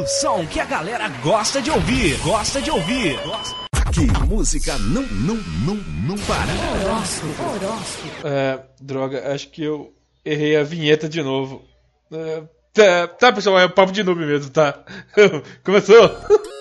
O som que a galera gosta de ouvir, gosta de ouvir. Aqui, música não, não, não, não para. Horóscopo, horóscopo. É, droga, acho que eu errei a vinheta de novo. É, tá, tá, pessoal, é papo de noob mesmo, tá? Começou?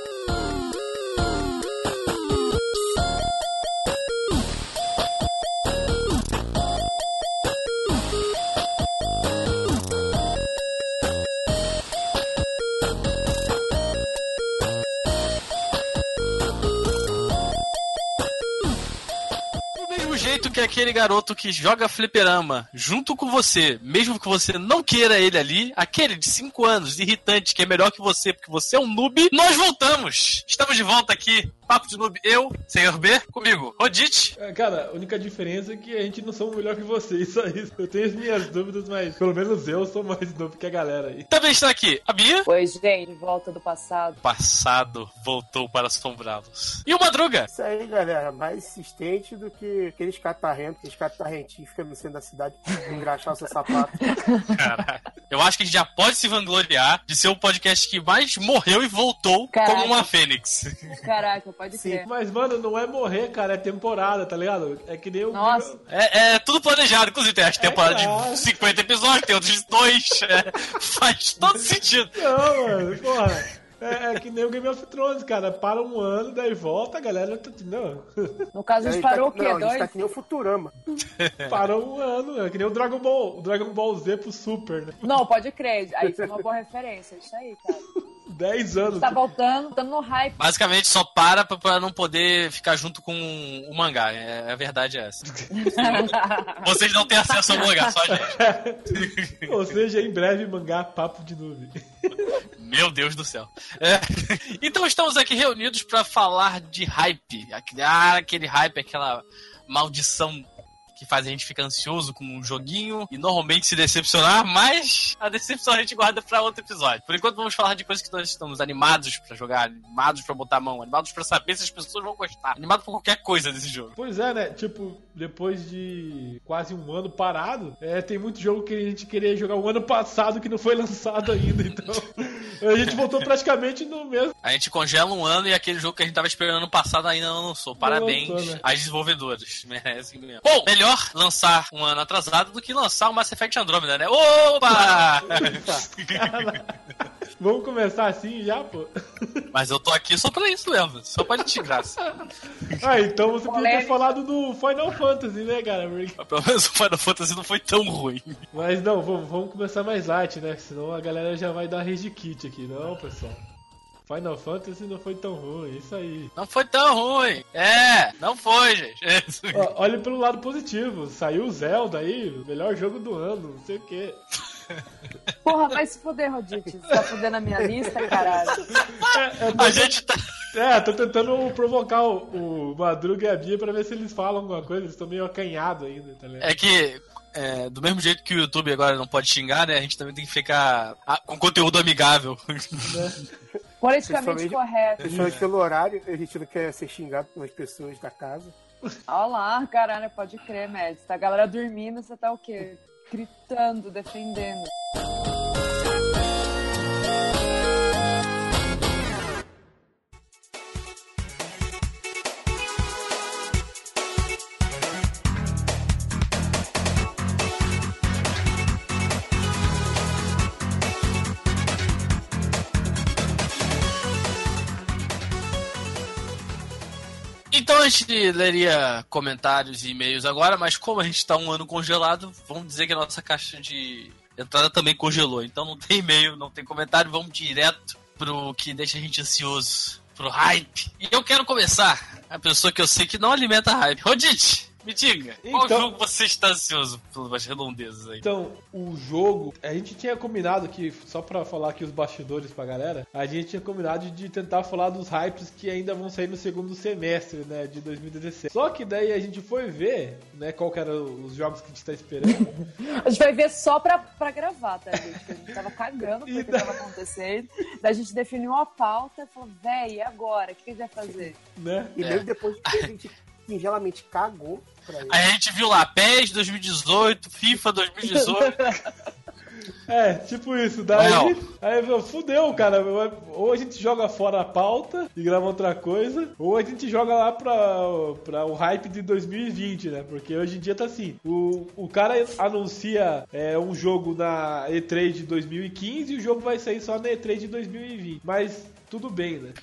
aquele garoto que joga fliperama junto com você, mesmo que você não queira ele ali, aquele de 5 anos, irritante, que é melhor que você porque você é um noob, nós voltamos! Estamos de volta aqui, Papo de Noob, eu, Senhor B, comigo, Rodite, É, Cara, a única diferença é que a gente não somos melhor que vocês, só isso. Eu tenho as minhas dúvidas, mas pelo menos eu sou mais noob que a galera aí. também está aqui a Bia, Oi, gente, volta do passado. passado voltou para assombrá-los, e o Madruga, Isso aí, galera, mais insistente do que aqueles catarrentos, aqueles catarrentinhos que ficam no centro da cidade engraxar o seu sapato. Caralho. Eu acho que a gente já pode se vangloriar de ser o podcast que mais morreu e voltou Caraca. como uma fênix. Caraca, pode Sim. ser. Mas, mano, não é morrer, cara, é temporada, tá ligado? É que nem o. Nossa. É, é tudo planejado, inclusive tem as temporadas claro. de 50 episódios, tem outros de dois. é, faz todo sentido. Não, mano, porra. É, é que nem o Game of Thrones, cara. Para um ano, daí volta, a galera. tá- Não. No caso, a A gente gente parou o tá, quê? não, a gente Dois? tá que nem o Futurama. Parou um ano, é que nem o Dragon Ball. O Dragon Ball Z pro Super, né? Não, pode crer. Aí foi uma boa referência. Isso aí, cara. 10 anos. Tá voltando, estamos no hype. Basicamente só para pra, não poder ficar junto com o mangá. É, a verdade é essa. Vocês não têm acesso ao mangá, só a gente. Ou seja, em breve, mangá Papo de Nuvem. Meu Deus do céu. É. Então estamos aqui reunidos para falar de hype. Ah, aquele hype, aquela maldição que faz a gente ficar ansioso com um joguinho e normalmente se decepcionar, mas a decepção a gente guarda para outro episódio. Por enquanto vamos falar de coisas que nós estamos animados para jogar, animados para botar a mão, animados para saber se as pessoas vão gostar, animados por qualquer coisa desse jogo. Pois é, né? Tipo, depois de quase um ano parado, é, tem muito jogo que a gente queria jogar o ano passado que não foi lançado ainda. Então, a gente voltou praticamente no mesmo. A gente congela um ano e aquele jogo que a gente tava esperando ano passado ainda não lançou. Parabéns lançou, né? às desenvolvedoras. Merecem mesmo. Bom, melhor lançar um ano atrasado do que lançar o Mass Effect Andromeda, né? Opa! Vamos começar assim já, pô? Mas eu tô aqui só pra isso mesmo. Só pra de graça. Ah, então você podia ter falado do Final Fantasy, né, cara? Porque- Mas pelo menos o Final Fantasy não foi tão ruim. Mas não, vamos, vamos começar mais light, né? Senão a galera já vai dar rage kit aqui. Não, pessoal. Final Fantasy não foi tão ruim, isso aí. Não foi tão ruim. É, não foi, gente. É. Ó, olha pelo lado positivo. Saiu o Zelda aí, melhor jogo do ano, não sei o quê. Porra, vai se fuder, Rodite. Você tá fudendo a minha lista, caralho. É, tô, A gente tá. é, tô tentando provocar o, o Madruga e a Bia pra ver se eles falam alguma coisa. Eles estão meio acanhados ainda, tá ligado? É que. É, do mesmo jeito que o YouTube agora não pode xingar, né? A gente também tem que ficar ah, com conteúdo amigável. Politicamente correto. Principalmente pelo horário, a gente não quer ser xingado pelas pessoas da casa. Olha lá, caralho, pode crer, Médici. Tá a galera dormindo, você tá o quê? Gritando, defendendo. A gente leria comentários e e-mails agora, mas como a gente tá um ano congelado, vamos dizer que a nossa caixa de entrada também congelou. Então não tem e-mail, não tem comentário, vamos direto pro que deixa a gente ansioso, pro hype. E eu quero começar, a pessoa que eu sei que não alimenta hype. Rodite, me diga, qual Então- jogo você está ansioso pelas redondezas aí? Então, o jogo, a gente tinha combinado aqui, só pra falar aqui os bastidores pra galera, a gente tinha combinado de tentar falar dos hypes que ainda vão sair no segundo semestre, né, de 2016. Só que daí a gente foi ver, né, qual que eram os jogos que a gente tá esperando. A gente vai ver só pra, pra gravar, tá, gente? Porque a gente tava cagando pro que tava acontecendo. Daí a gente definiu uma pauta e falou, véi, e agora? O que a gente vai fazer? né? E É. mesmo depois que a gente singelamente cagou pra ele. Aí a gente viu lá PES 2018, FIFA 2018. É, tipo isso. Daí, Não. aí fudeu, cara. Ou a gente joga fora a pauta e grava outra coisa, ou a gente joga lá pra, pra o hype de 2020, né? Porque hoje em dia tá assim: o, o cara anuncia é, um jogo na E3 de 2015 e o jogo vai sair só na E3 de 2020. Mas tudo bem, né?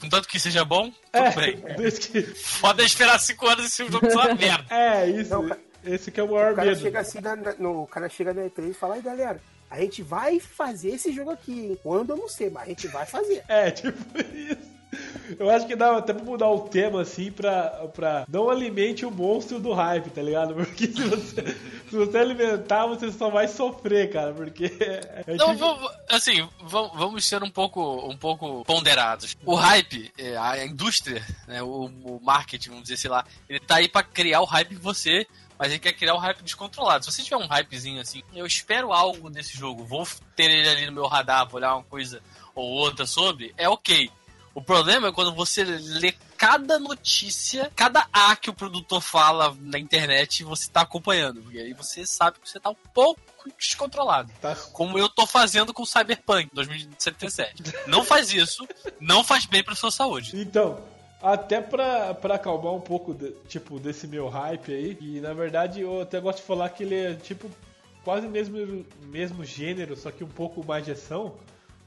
Contanto que seja bom, tudo É, bem. desde que. Foda esperar 5 anos e se o jogo for uma merda. É, isso. Não, esse que é o maior O cara medo. chega assim na- no, o cara chega na E3 e fala, aí galera, a gente vai fazer esse jogo aqui, hein? Quando eu não sei, mas a gente vai fazer. É, tipo isso. Eu acho que dá até pra mudar o tema assim pra, pra não alimente o monstro do hype, tá ligado? Porque se você, se você alimentar, você só vai sofrer, cara. Porque. É Então, tipo- vamos, assim, vamos, vamos ser um pouco, um pouco ponderados. O hype, é, a indústria, né, o, o marketing, vamos dizer, sei lá, ele tá aí pra criar o hype em você, mas ele quer criar um hype descontrolado. Se você tiver um hypezinho assim, eu espero algo desse jogo, vou ter ele ali no meu radar, vou olhar uma coisa ou outra sobre, é ok. O problema é quando você lê cada notícia, cada A que o produtor fala na internet e você tá acompanhando. Porque aí você sabe que você tá um pouco descontrolado Tá- como eu tô fazendo com o Cyberpunk 2077. Não faz isso, não faz bem pra sua saúde. Então, até pra, pra acalmar um pouco, de- tipo, desse meu hype aí, e na verdade eu até gosto de falar que ele é, tipo, quase mesmo mesmo gênero, só que um pouco mais de ação.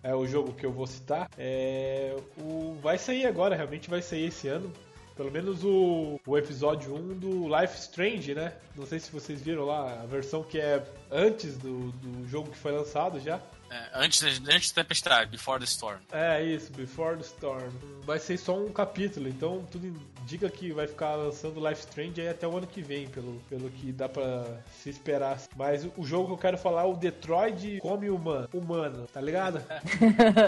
É o jogo que eu vou citar. É, o, vai sair agora, realmente vai sair esse ano. Pelo menos o, o episódio 1 do Life Strange, né? Não sei se vocês viram lá a versão que é antes do, do jogo que foi lançado já. É, antes, antes da tempestade, Before the Storm. É isso, Before the Storm. Vai ser só um capítulo, então tudo indica que vai ficar lançando Life Strange aí até o ano que vem, pelo, pelo que dá pra se esperar. Mas o, jogo que eu quero falar é o Detroit Come Humano, humano tá ligado?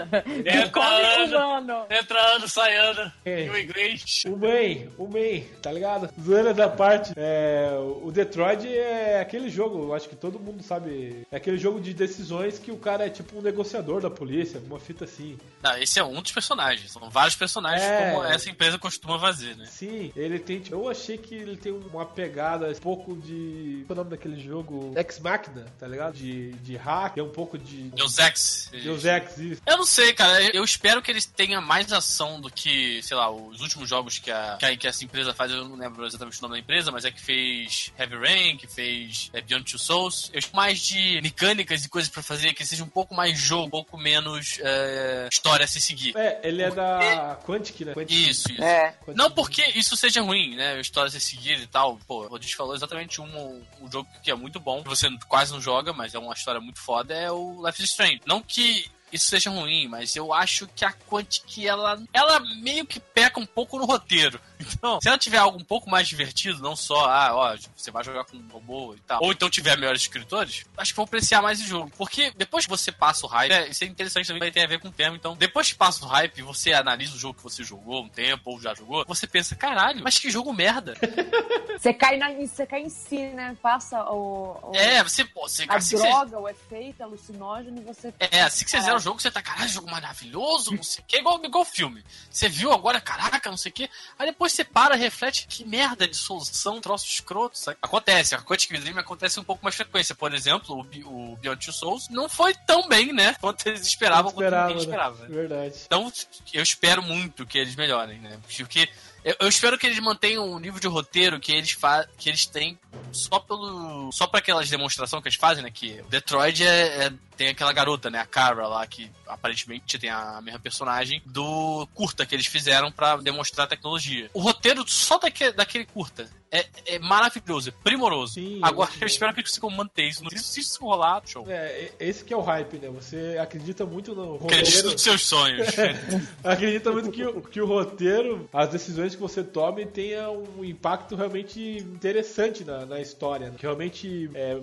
Come humano. entrando, saindo, É. o inglês. O Man, o Man, tá ligado? Zoeira da parte. É, o Detroit é aquele jogo, eu acho que todo mundo sabe. É aquele jogo de decisões que o cara é tipo um negociador da polícia, uma fita assim. Não, esse é um dos personagens. São vários personagens É. como essa empresa costuma fazer, né? Sim, ele tem. tipo, Eu achei que ele tem uma pegada um pouco de. Qual é o nome daquele jogo? Ex Machina, tá ligado? De, de hack, tem um pouco de. Deus Ex. Deus Ex, isso. Eu não sei, cara. Eu espero que eles tenham mais ação do que, sei lá, os últimos jogos que, a, que, a- que essa empresa faz. Eu não lembro exatamente o nome da empresa, mas é que fez Heavy Rain, que fez é, Beyond Two Souls. Eu espero mais de mecânicas e coisas pra fazer que seja um pouco mais jogo, um pouco menos é, história a se seguir. É, ele é da Quantic, né? Quantic. Isso, isso. É. Quantic. Não porque isso seja ruim, né? História a ser seguida e tal. Pô, o Rodrigo falou exatamente um, um jogo que é muito bom. que Você quase não joga, mas é uma história muito foda. É o Life is Strange. Não que isso seja ruim, mas eu acho que a Quantic, ela, ela meio que peca um pouco no roteiro. Então, se ela tiver algo um pouco mais divertido, não só, ah, ó, você vai jogar com um robô e tal, ou então tiver melhores escritores, acho que vão apreciar mais o jogo. Porque depois que você passa o hype, é, isso é interessante também, tem a ver com o tema. Então, depois que passa o hype, você analisa o jogo que você jogou um tempo, ou já jogou, você pensa, caralho, mas que jogo merda. Você cai, na, você cai em si, né? Passa o, o- é, você, você, a assim que você droga, o efeito alucinógeno e você. É, assim que você zera o jogo, você tá, caralho, jogo maravilhoso, não sei o que, igual, igual filme. Você viu agora, caraca, não sei o que. Aí depois você para, reflete, que merda de solução, troço escroto, sabe? Acontece, a Quantic Dream acontece um pouco mais frequência. Por exemplo, o, o Beyond Two Souls não foi tão bem, né? Quanto eles esperavam, quanto Esperava, ninguém né? esperava. Verdade. Então, eu espero muito que eles melhorem, né? Porque eu, eu espero que eles mantenham o nível de roteiro que eles, que eles têm só pelo. Só pra aquelas demonstrações que eles fazem, né? Que Detroit é, é- tem aquela garota, né? A Kara lá, que aparentemente tem a mesma personagem do curta que eles fizeram pra demonstrar a tecnologia. O roteiro só daque, daquele curta é, é maravilhoso, é primoroso. Sim, Agora é eu espero que eles consigam manter isso. Se isso rolar, show. É, e- esse que é o hype, né? Você acredita muito no Acredito roteiro. nos seus sonhos. Acredita muito que, o- que o roteiro, as decisões que você tome tenha um impacto realmente interessante na, na história. né? Que realmente é,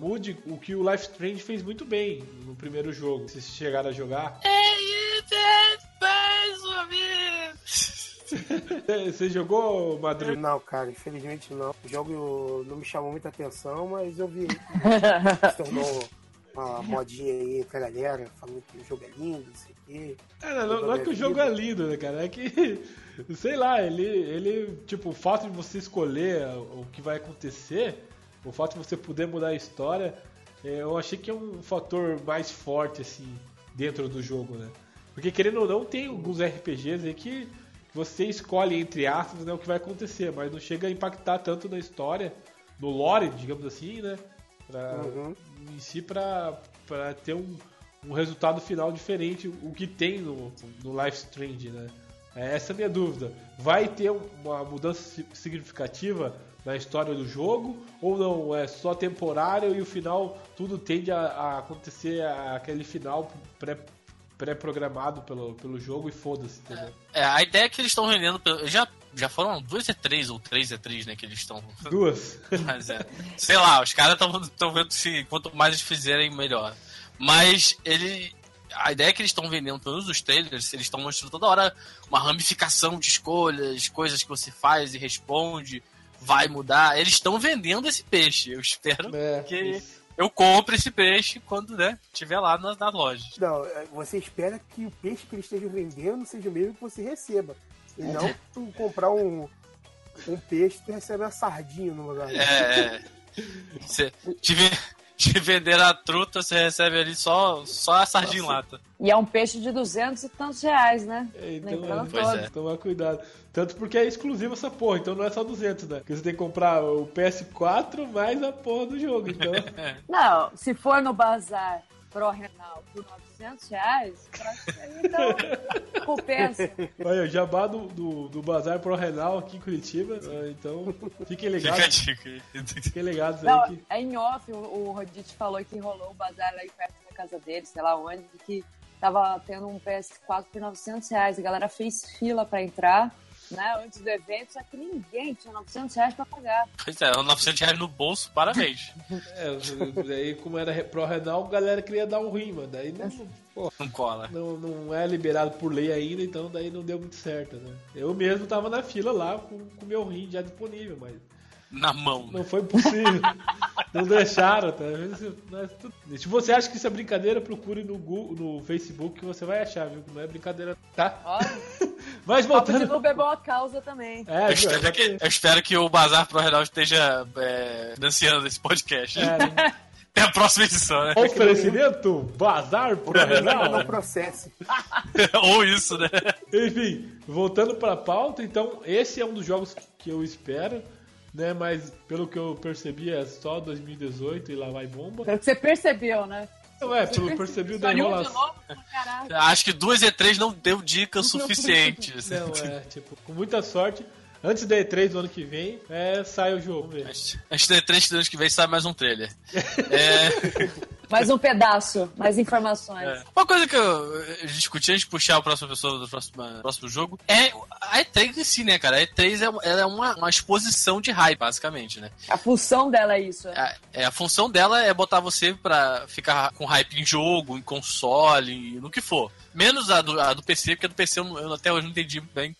mude o que o Life Strange fez muito bem no primeiro jogo. Se chegaram a jogar. Você jogou, Madru? Não, cara, infelizmente não. O jogo não me chamou muita atenção, mas eu vi que se tornou uma modinha aí entre a galera, falando que o jogo é lindo, não sei o quê. É, não, não- não é que o jogo é lindo, né, cara? É que, sei lá, ele, ele, tipo, o fato de você escolher o que vai acontecer, o fato de você poder mudar a história, é, eu achei que é um fator mais forte, assim, dentro do jogo, né? Porque querendo ou não, tem alguns RPGs aí que você escolhe, entre aspas, né, o que vai acontecer, mas não chega a impactar tanto na história, no lore, digamos assim, né? Pra, Uhum. Em si, pra, pra ter um, um resultado final diferente, o que tem no, no Life Strange, né? É essa é a minha dúvida. Vai ter uma mudança si- significativa na história do jogo ou não? É só temporário e o final tudo tende a, a acontecer a- aquele final pré- pré-programado pelo, pelo jogo e foda-se, entendeu? É, a ideia é que eles estão vendendo. Já, já foram duas E3 ou três E3, né? Que eles estão. Duas. Mas é. Sei lá, os caras estão vendo se quanto mais eles fizerem, melhor. Mas ele. A ideia é que eles estão vendendo, pelo menos os trailers, eles estão mostrando toda hora uma ramificação de escolhas, coisas que você faz e responde, vai mudar. Eles estão vendendo esse peixe. Eu espero É, que isso. Eu compre esse peixe quando né, tiver lá na, na loja. Não, é, você espera que o peixe que eles estejam vendendo seja o mesmo que você receba. E não tu comprar um, um peixe e tu recebe uma sardinha no lugar. É. é. Cê- te, ve- te vender a truta, você recebe ali só, só a sardinha lata. E é um peixe de 200 e tantos reais, né? É, Então, Lembrando Pois todos. é. tomar cuidado. Tanto porque é exclusivo essa porra, então não é só 200, né? Porque você tem que comprar o PS4 mais a porra do jogo, então... Não, se for no bazar Pro Renal por 900 reais, então compensa. Olha, o jabá do, do, do Bazar Pro Renal aqui em Curitiba, ah, então fiquem ligados, fiquem ligados Não, aí que... é em off, o, o Rodite falou que rolou o bazar lá perto da casa dele, sei lá onde, que tava tendo um PS4 por 900 reais. A galera fez fila pra entrar, né, antes do evento, só que ninguém tinha 900 reais pra pagar. Pois é, 900 reais no bolso, parabéns. É, daí como era Pro Renal, a galera queria dar um rim, mano, daí não, pô, Não cola. não, não é liberado por lei ainda, então daí não deu muito certo, né? Eu mesmo tava na fila lá com o meu rim já disponível, mas Na mão. não foi possível. não deixaram, tá? Se você acha que isso é brincadeira, procure no, Google, no Facebook que você vai achar, viu? Que não é brincadeira, tá? Ó, Mas voltando. não bebeu a causa também. É, Eu espero, que, eu espero que o Bazar Pro Renal esteja é, financiando esse podcast. É, Até a próxima edição, né? oferecimento, bazar pro Não, Renal. não processe. Ou isso, né? Enfim, voltando pra pauta, então esse é um dos jogos que eu espero, né? Mas pelo que eu percebi é só 2018 e lá vai bomba. Pelo que você percebeu, né? Não é, pelo percebi da de enrolação. Acho que duas E3 não deu dicas suficientes. Não, é, tipo, com muita sorte, antes da E3 do ano que vem, é, sai o jogo. Vamos ver. Antes da E3 do ano que vem sai mais um trailer. É, Mais um pedaço, mais informações. é. Uma coisa que eu eh, discuti antes de puxar a próxima pessoa do próximo, próximo jogo é a E3 em si, né, cara? A E3 é, ela é uma, uma exposição de hype, basicamente, né? A função dela é isso. A, é, a função dela é botar você pra ficar com hype em jogo, em console, no que for. Menos a do, a do PC, porque a do PC eu, eu até hoje não entendi bem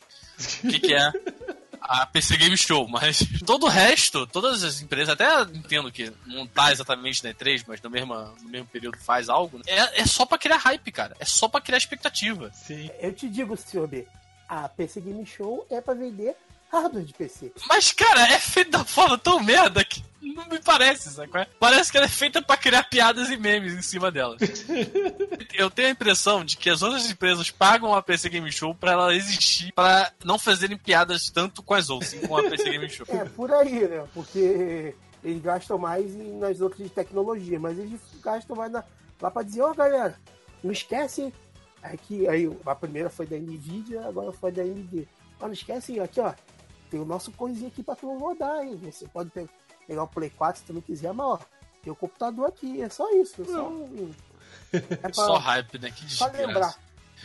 o que, que é a PC Game Show, mas todo o resto, todas as empresas, até entendo que não tá exatamente na E3, mas no mesmo, no mesmo período faz algo, né? é, é só pra criar hype, cara. É só pra criar expectativa. Sim. Eu te digo, senhor B, a PC Game Show é pra vender hardware de PC. Mas, cara, é feito da forma tão merda que não me parece, sabe? é? Parece que ela é feita pra criar piadas e memes em cima dela. Eu tenho a impressão de que as outras empresas pagam a PC Game Show pra ela existir, pra não fazerem piadas tanto com as outras, sim, com a PC Game Show. É por aí, né? Porque eles gastam mais nas outras de tecnologia, mas eles gastam mais na- lá pra dizer, ó galera, não esquece. Aí, que, aí a primeira foi da Nvidia, agora foi da AMD. Ó, não esquece, aqui ó, tem o nosso coisinha aqui pra tu rodar, hein? Você pode pe- pegar o Play 4 se tu não quiser, mas ó, tem o computador aqui, é só isso. É só, é pra, Só hype, né? Que pra desgraça. lembrar.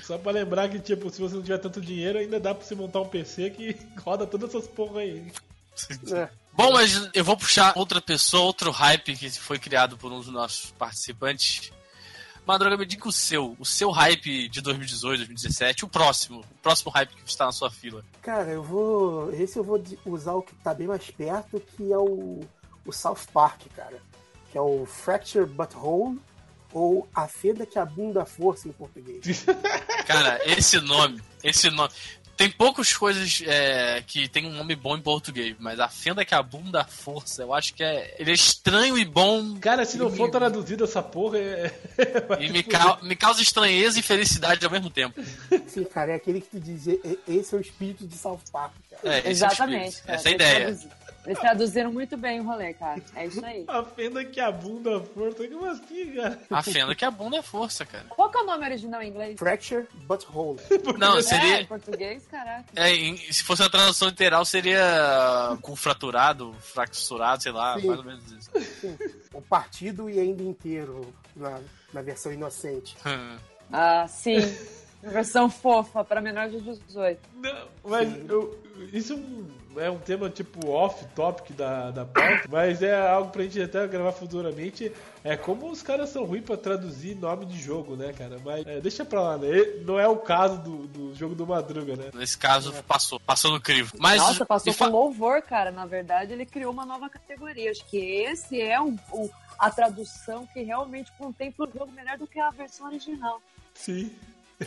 Só pra lembrar que, tipo, se você não tiver tanto dinheiro, ainda dá pra você montar um PC que roda todas essas porra aí. É. Bom, mas eu vou puxar outra pessoa, outro hype que foi criado por um dos nossos participantes. Madruga, me diga o seu, o seu hype de 2018, 2017, o próximo, o próximo hype que está na sua fila. Cara, eu vou. Esse eu vou usar o que tá bem mais perto, que é o, o South Park, cara. Que é o Fracture Butthole, ou A Fenda que Abunda a Força em português. Cara, esse nome, esse nome. Tem poucas coisas é, que tem um nome bom em português, mas a fenda que abunda a força, eu acho que é. Ele é estranho e bom. Cara, se não for me... traduzido essa porra, é. e me, ca... me causa estranheza e felicidade ao mesmo tempo. Sim, cara, é aquele que tu diz, esse é o espírito de South Park, cara. É, Exatamente. É Essa é a ideia. Eles traduziram muito bem o rolê, cara. É isso aí. A fenda que a força. Como assim, cara? A fenda que a força, cara. Qual que é o nome original em inglês? Fracture Butthole. Não, seria... É, em português, caraca. É, em, se fosse uma tradução literal, seria com fraturado, fracturado, sei lá, Sim. mais ou menos isso. Sim. O partido e ainda inteiro na, na versão inocente. ah, sim. Versão fofa, para menor de 18. Não, mas eu, isso é um tema tipo off-topic da, da pauta, mas é algo pra gente até gravar futuramente. É como os caras são ruins pra traduzir nome de jogo, né, cara? Mas é, deixa pra lá, né? Não é o caso do, do jogo do Madruga, né? Nesse caso, passou, passou no crivo. Mas, Nossa, passou com louvor, cara. Na verdade, ele criou uma nova categoria. Acho que esse é um, um a tradução que realmente contempla o jogo melhor do que a versão original. Sim.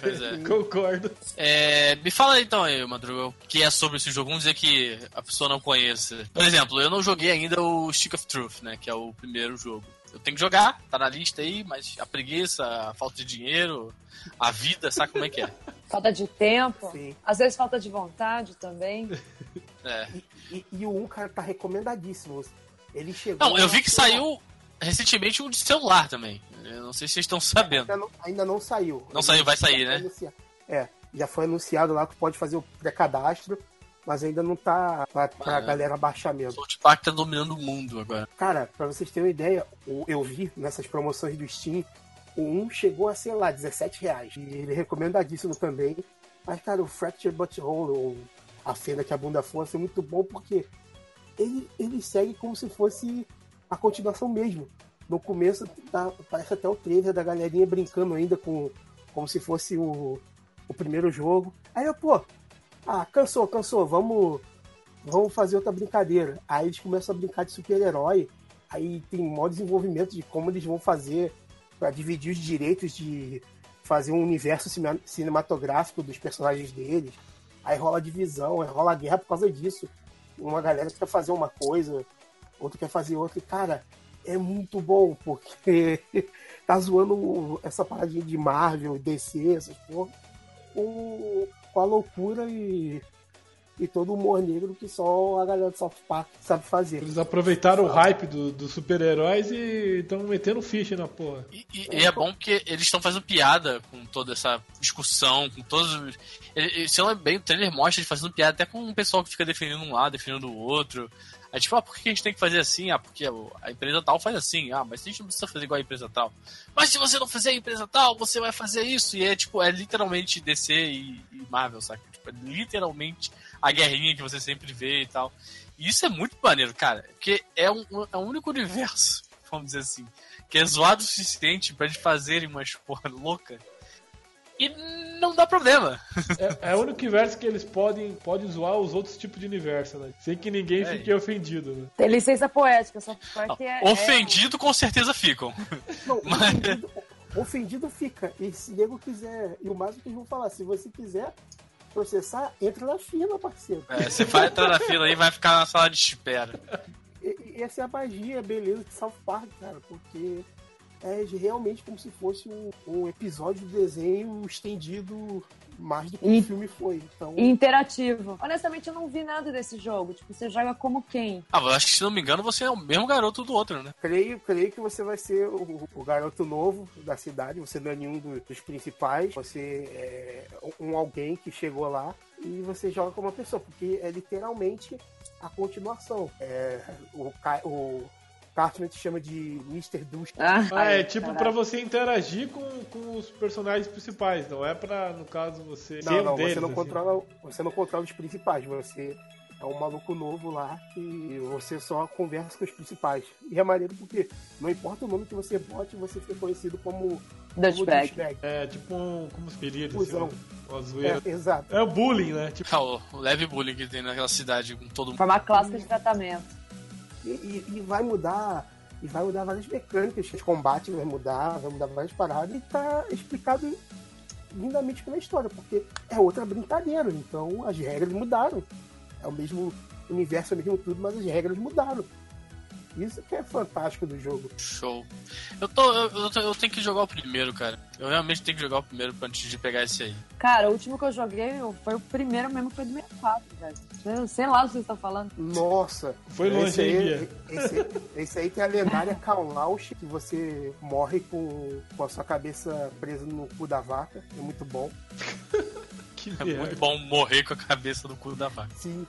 Pois é. Concordo. É, me fala então aí, Madruga, o que é sobre esse jogo. Vamos dizer que a pessoa não conheça. Por exemplo, eu não joguei ainda o Stick of Truth, né? Que é o primeiro jogo. Eu tenho que jogar, tá na lista aí, mas a preguiça, a falta de dinheiro, a vida, sabe como é que é? Falta de tempo, Sim. às vezes falta de vontade também. É. E, e, e o 1, cara, tá recomendadíssimo. Ele chegou. Não, eu vi que saiu recentemente um de celular também. Eu não sei se vocês estão sabendo. Ainda não, ainda não saiu. Não ainda saiu, vai sair, né? É, já foi anunciado lá que pode fazer o pré-cadastro, mas ainda não tá pra, pra ah, galera baixar mesmo. O South Park tá dominando o mundo agora. Cara, pra vocês terem uma ideia, eu vi nessas promoções do Steam, o 1 chegou a, sei lá, 17 reais. E ele é recomendadíssimo também. Mas, cara, o Fracture Butthole, ou a fenda que a bunda força, é muito bom porque ele, ele segue como se fosse a continuação mesmo. No começo tá, parece até o trailer da galerinha brincando ainda com como se fosse o, o primeiro jogo. Aí eu, pô, ah, cansou, cansou, vamos, vamos fazer outra brincadeira. Aí eles começam a brincar de super-herói. Aí tem maior desenvolvimento de como eles vão fazer para dividir os direitos de fazer um universo cinematográfico dos personagens deles. Aí rola divisão, aí rola guerra por causa disso. Uma galera quer fazer uma coisa, outro quer fazer outra. E, cara, é muito bom, porque tá zoando essa paradinha de Marvel, DC, essas porra, com, com a loucura e, e todo o humor negro que só a galera do South Park sabe fazer. Eles aproveitaram o hype dos do super-heróis e estão metendo ficha na porra. E, e, e é bom porque eles estão fazendo piada com toda essa discussão, com todos. Se não é bem, o trailer mostra eles fazendo piada até com o pessoal que fica defendendo um lado, defendendo o outro. Aí tipo, ah, por que a gente tem que fazer assim? Ah, porque a empresa tal faz assim. Ah, mas a gente não precisa fazer igual a empresa tal. Mas se você não fizer a empresa tal, você vai fazer isso. E é tipo, é literalmente DC e, e Marvel, sabe? Tipo, é literalmente a guerrinha que você sempre vê e tal. E isso é muito maneiro, cara. Porque é um, é um único universo, vamos dizer assim. Que é zoado o suficiente para eles fazerem umas porra louca e não dá problema. É, é, o único universo que eles podem, podem zoar os outros tipos de universo, né? Sem que ninguém é. fique ofendido, né? Tem licença poética, só porque é, Ofendido com certeza ficam. Não, Mas... ofendido, ofendido fica. E se nego quiser, e o mais que eles vão falar, se você quiser processar, entra na fila, parceiro. É, você vai entrar na fila e vai ficar na sala de espera. E, e essa é a magia, beleza de South Park, cara, porque é realmente como se fosse um, um episódio de desenho estendido mais do que o filme foi. Então... Interativo. Honestamente, eu não vi nada desse jogo. Tipo, você joga como quem? Ah, eu acho que se não me engano, você é o mesmo garoto do outro, né? Creio, creio que você vai ser o, o garoto novo da cidade. Você não é nenhum dos, dos principais. Você é um alguém que chegou lá e você joga como uma pessoa, porque é literalmente a continuação. É, o, o Cartman te chama de Mr. Douche. Ah, ah é tipo para pra você interagir com, com os personagens principais, não é pra, no caso, você. Não, não, deles, você não assim. controla. Você não controla os principais, você é um maluco novo lá que você só conversa com os principais. E é maneiro porque não importa o nome que você bote, você fica conhecido como Dutchbag. É, tipo um. Como seria? Assim, uma zoeira. É, exato. É o bullying, né? Tipo... Ah, o leve bullying que tem naquela cidade com todo mundo. Forma clássica de tratamento. E, e, vai mudar. E vai mudar várias mecânicas de combate, vai mudar, vai mudar várias paradas. E tá explicado lindamente pela história, porque é outra brincadeira. Então as regras mudaram. É o mesmo universo, é o mesmo tudo, mas as regras mudaram. Isso que é fantástico do jogo. Show. Eu, tô, eu, eu, eu, tenho que jogar o primeiro, cara. Eu realmente tenho que jogar o primeiro antes de pegar esse aí. Cara, o último que eu joguei foi o primeiro mesmo, foi do 64, velho. Sei lá o que vocês estão falando. Nossa. Foi longe, esse aí, esse, esse, aí tem a lendária Kaulausch, que você morre com, com a sua cabeça presa no cu da vaca. É muito bom. que é muito bom morrer com a cabeça no cu da vaca. Sim.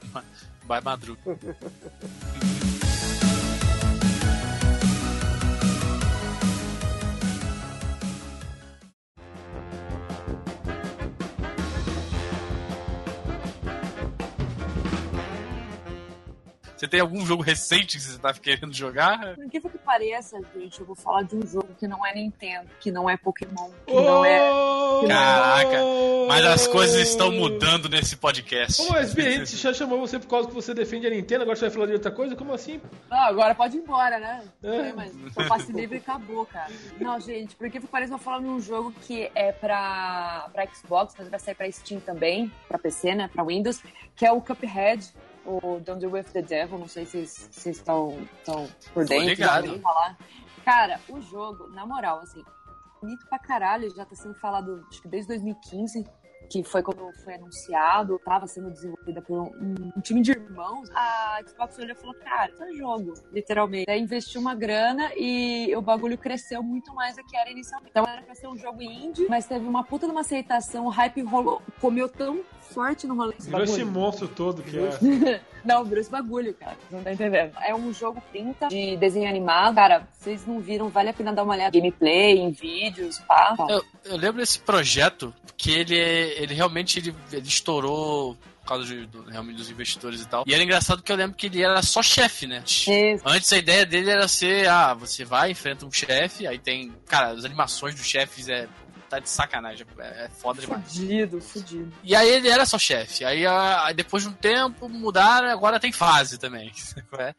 Vai madruga. Você tem algum jogo recente que você tá querendo jogar? Por que que pareça, gente, eu vou falar de um jogo que não é Nintendo, que não é Pokémon, que oh! não é. Que Caraca, não... mas as coisas estão mudando nesse podcast. Como SB, a gente já chamou você por causa que você defende a Nintendo, agora você vai falar de outra coisa? Como assim? Não, agora pode ir embora, né? É. Mas o passe livre acabou, cara. Não, gente, por que que pareça eu vou falar de um jogo que é pra, pra Xbox, mas vai sair pra Steam também, pra PC, né? Pra Windows, que é o Cuphead o Don't Do With The Devil, não sei se vocês estão por dentro. Falar. Cara, o jogo, na moral, assim, bonito pra caralho, já tá sendo falado, acho que desde 2015 que foi quando foi anunciado, estava sendo desenvolvida por um, um, time de irmãos, a Xbox olhou e falou, cara, isso é jogo, literalmente. Aí investiu uma grana e o bagulho cresceu muito mais do que era inicialmente. Então era pra ser um jogo indie, mas teve uma puta de uma aceitação, o hype rolou, comeu tão forte no rolê. Virou esse monstro todo que é. não, virou esse bagulho, cara. Não tá entendendo. É um jogo 30 de desenho animado. Cara, vocês não viram, vale a pena dar uma olhada. Gameplay, em vídeos, pá. Eu, eu lembro desse projeto que ele, ele realmente ele, ele estourou por causa de, do, realmente dos investidores e tal. E era engraçado que eu lembro que ele era só chefe, né? Isso. Antes a ideia dele era ser, ah, você vai, enfrenta um chefe, aí tem, cara, as animações dos chefes é tá de sacanagem. É, é foda demais. Fudido, fudido. E aí ele era só chefe. Aí, aí, depois de um tempo mudaram, agora tem fase também. É.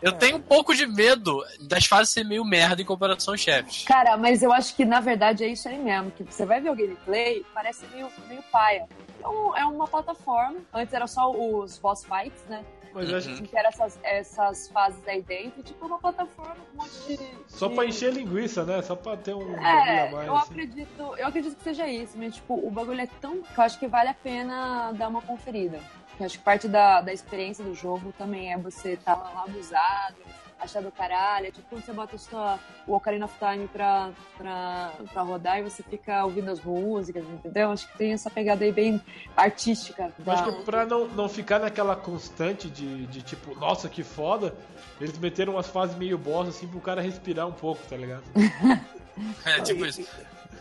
Eu é. tenho um pouco de medo das fases ser meio merda em comparação aos chefes. Cara, mas eu acho que na verdade é isso aí mesmo. Que você vai ver o gameplay, parece meio, meio paia. Então, é uma plataforma. Antes era só os boss fights, né? Mas eu acho que era essas, essas fases aí dentro, tipo uma plataforma com um monte de. Só de... pra encher linguiça, né? Só pra ter um. É, mais, eu assim. acredito, eu acredito que seja isso, mas tipo, o bagulho é tão. que eu acho que vale a pena dar uma conferida. Eu acho que parte da, da experiência do jogo também é você estar tá lá abusado, achar do caralho. É tipo quando você bota sua, o Ocarina of Time pra, pra, pra rodar e você fica ouvindo as músicas, entendeu? Acho que tem essa pegada aí bem artística. Da... Acho que pra não, não ficar naquela constante de, de tipo, nossa, que foda, eles meteram umas fases meio boss assim pro cara respirar um pouco, tá ligado? é, tipo isso.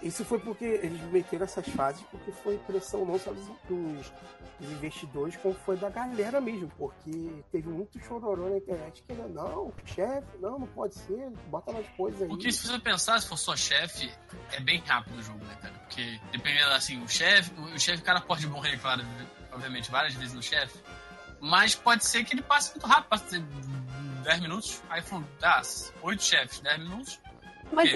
Isso foi porque eles meteram essas fases porque foi pressão não só dos, dos, investidores, como foi da galera mesmo, porque teve muito chororô na internet que não, chefe, não, não pode ser, bota mais coisas aí. Porque se você pensar, se for só chefe, é bem rápido o jogo, né, cara? Porque dependendo assim, o chefe, o chefe, o cara pode morrer, claro, obviamente, várias vezes no chefe, mas pode ser que ele passe muito rápido, passe 10 minutos, aí falou, ah, 8 chefes, 10 minutos, mas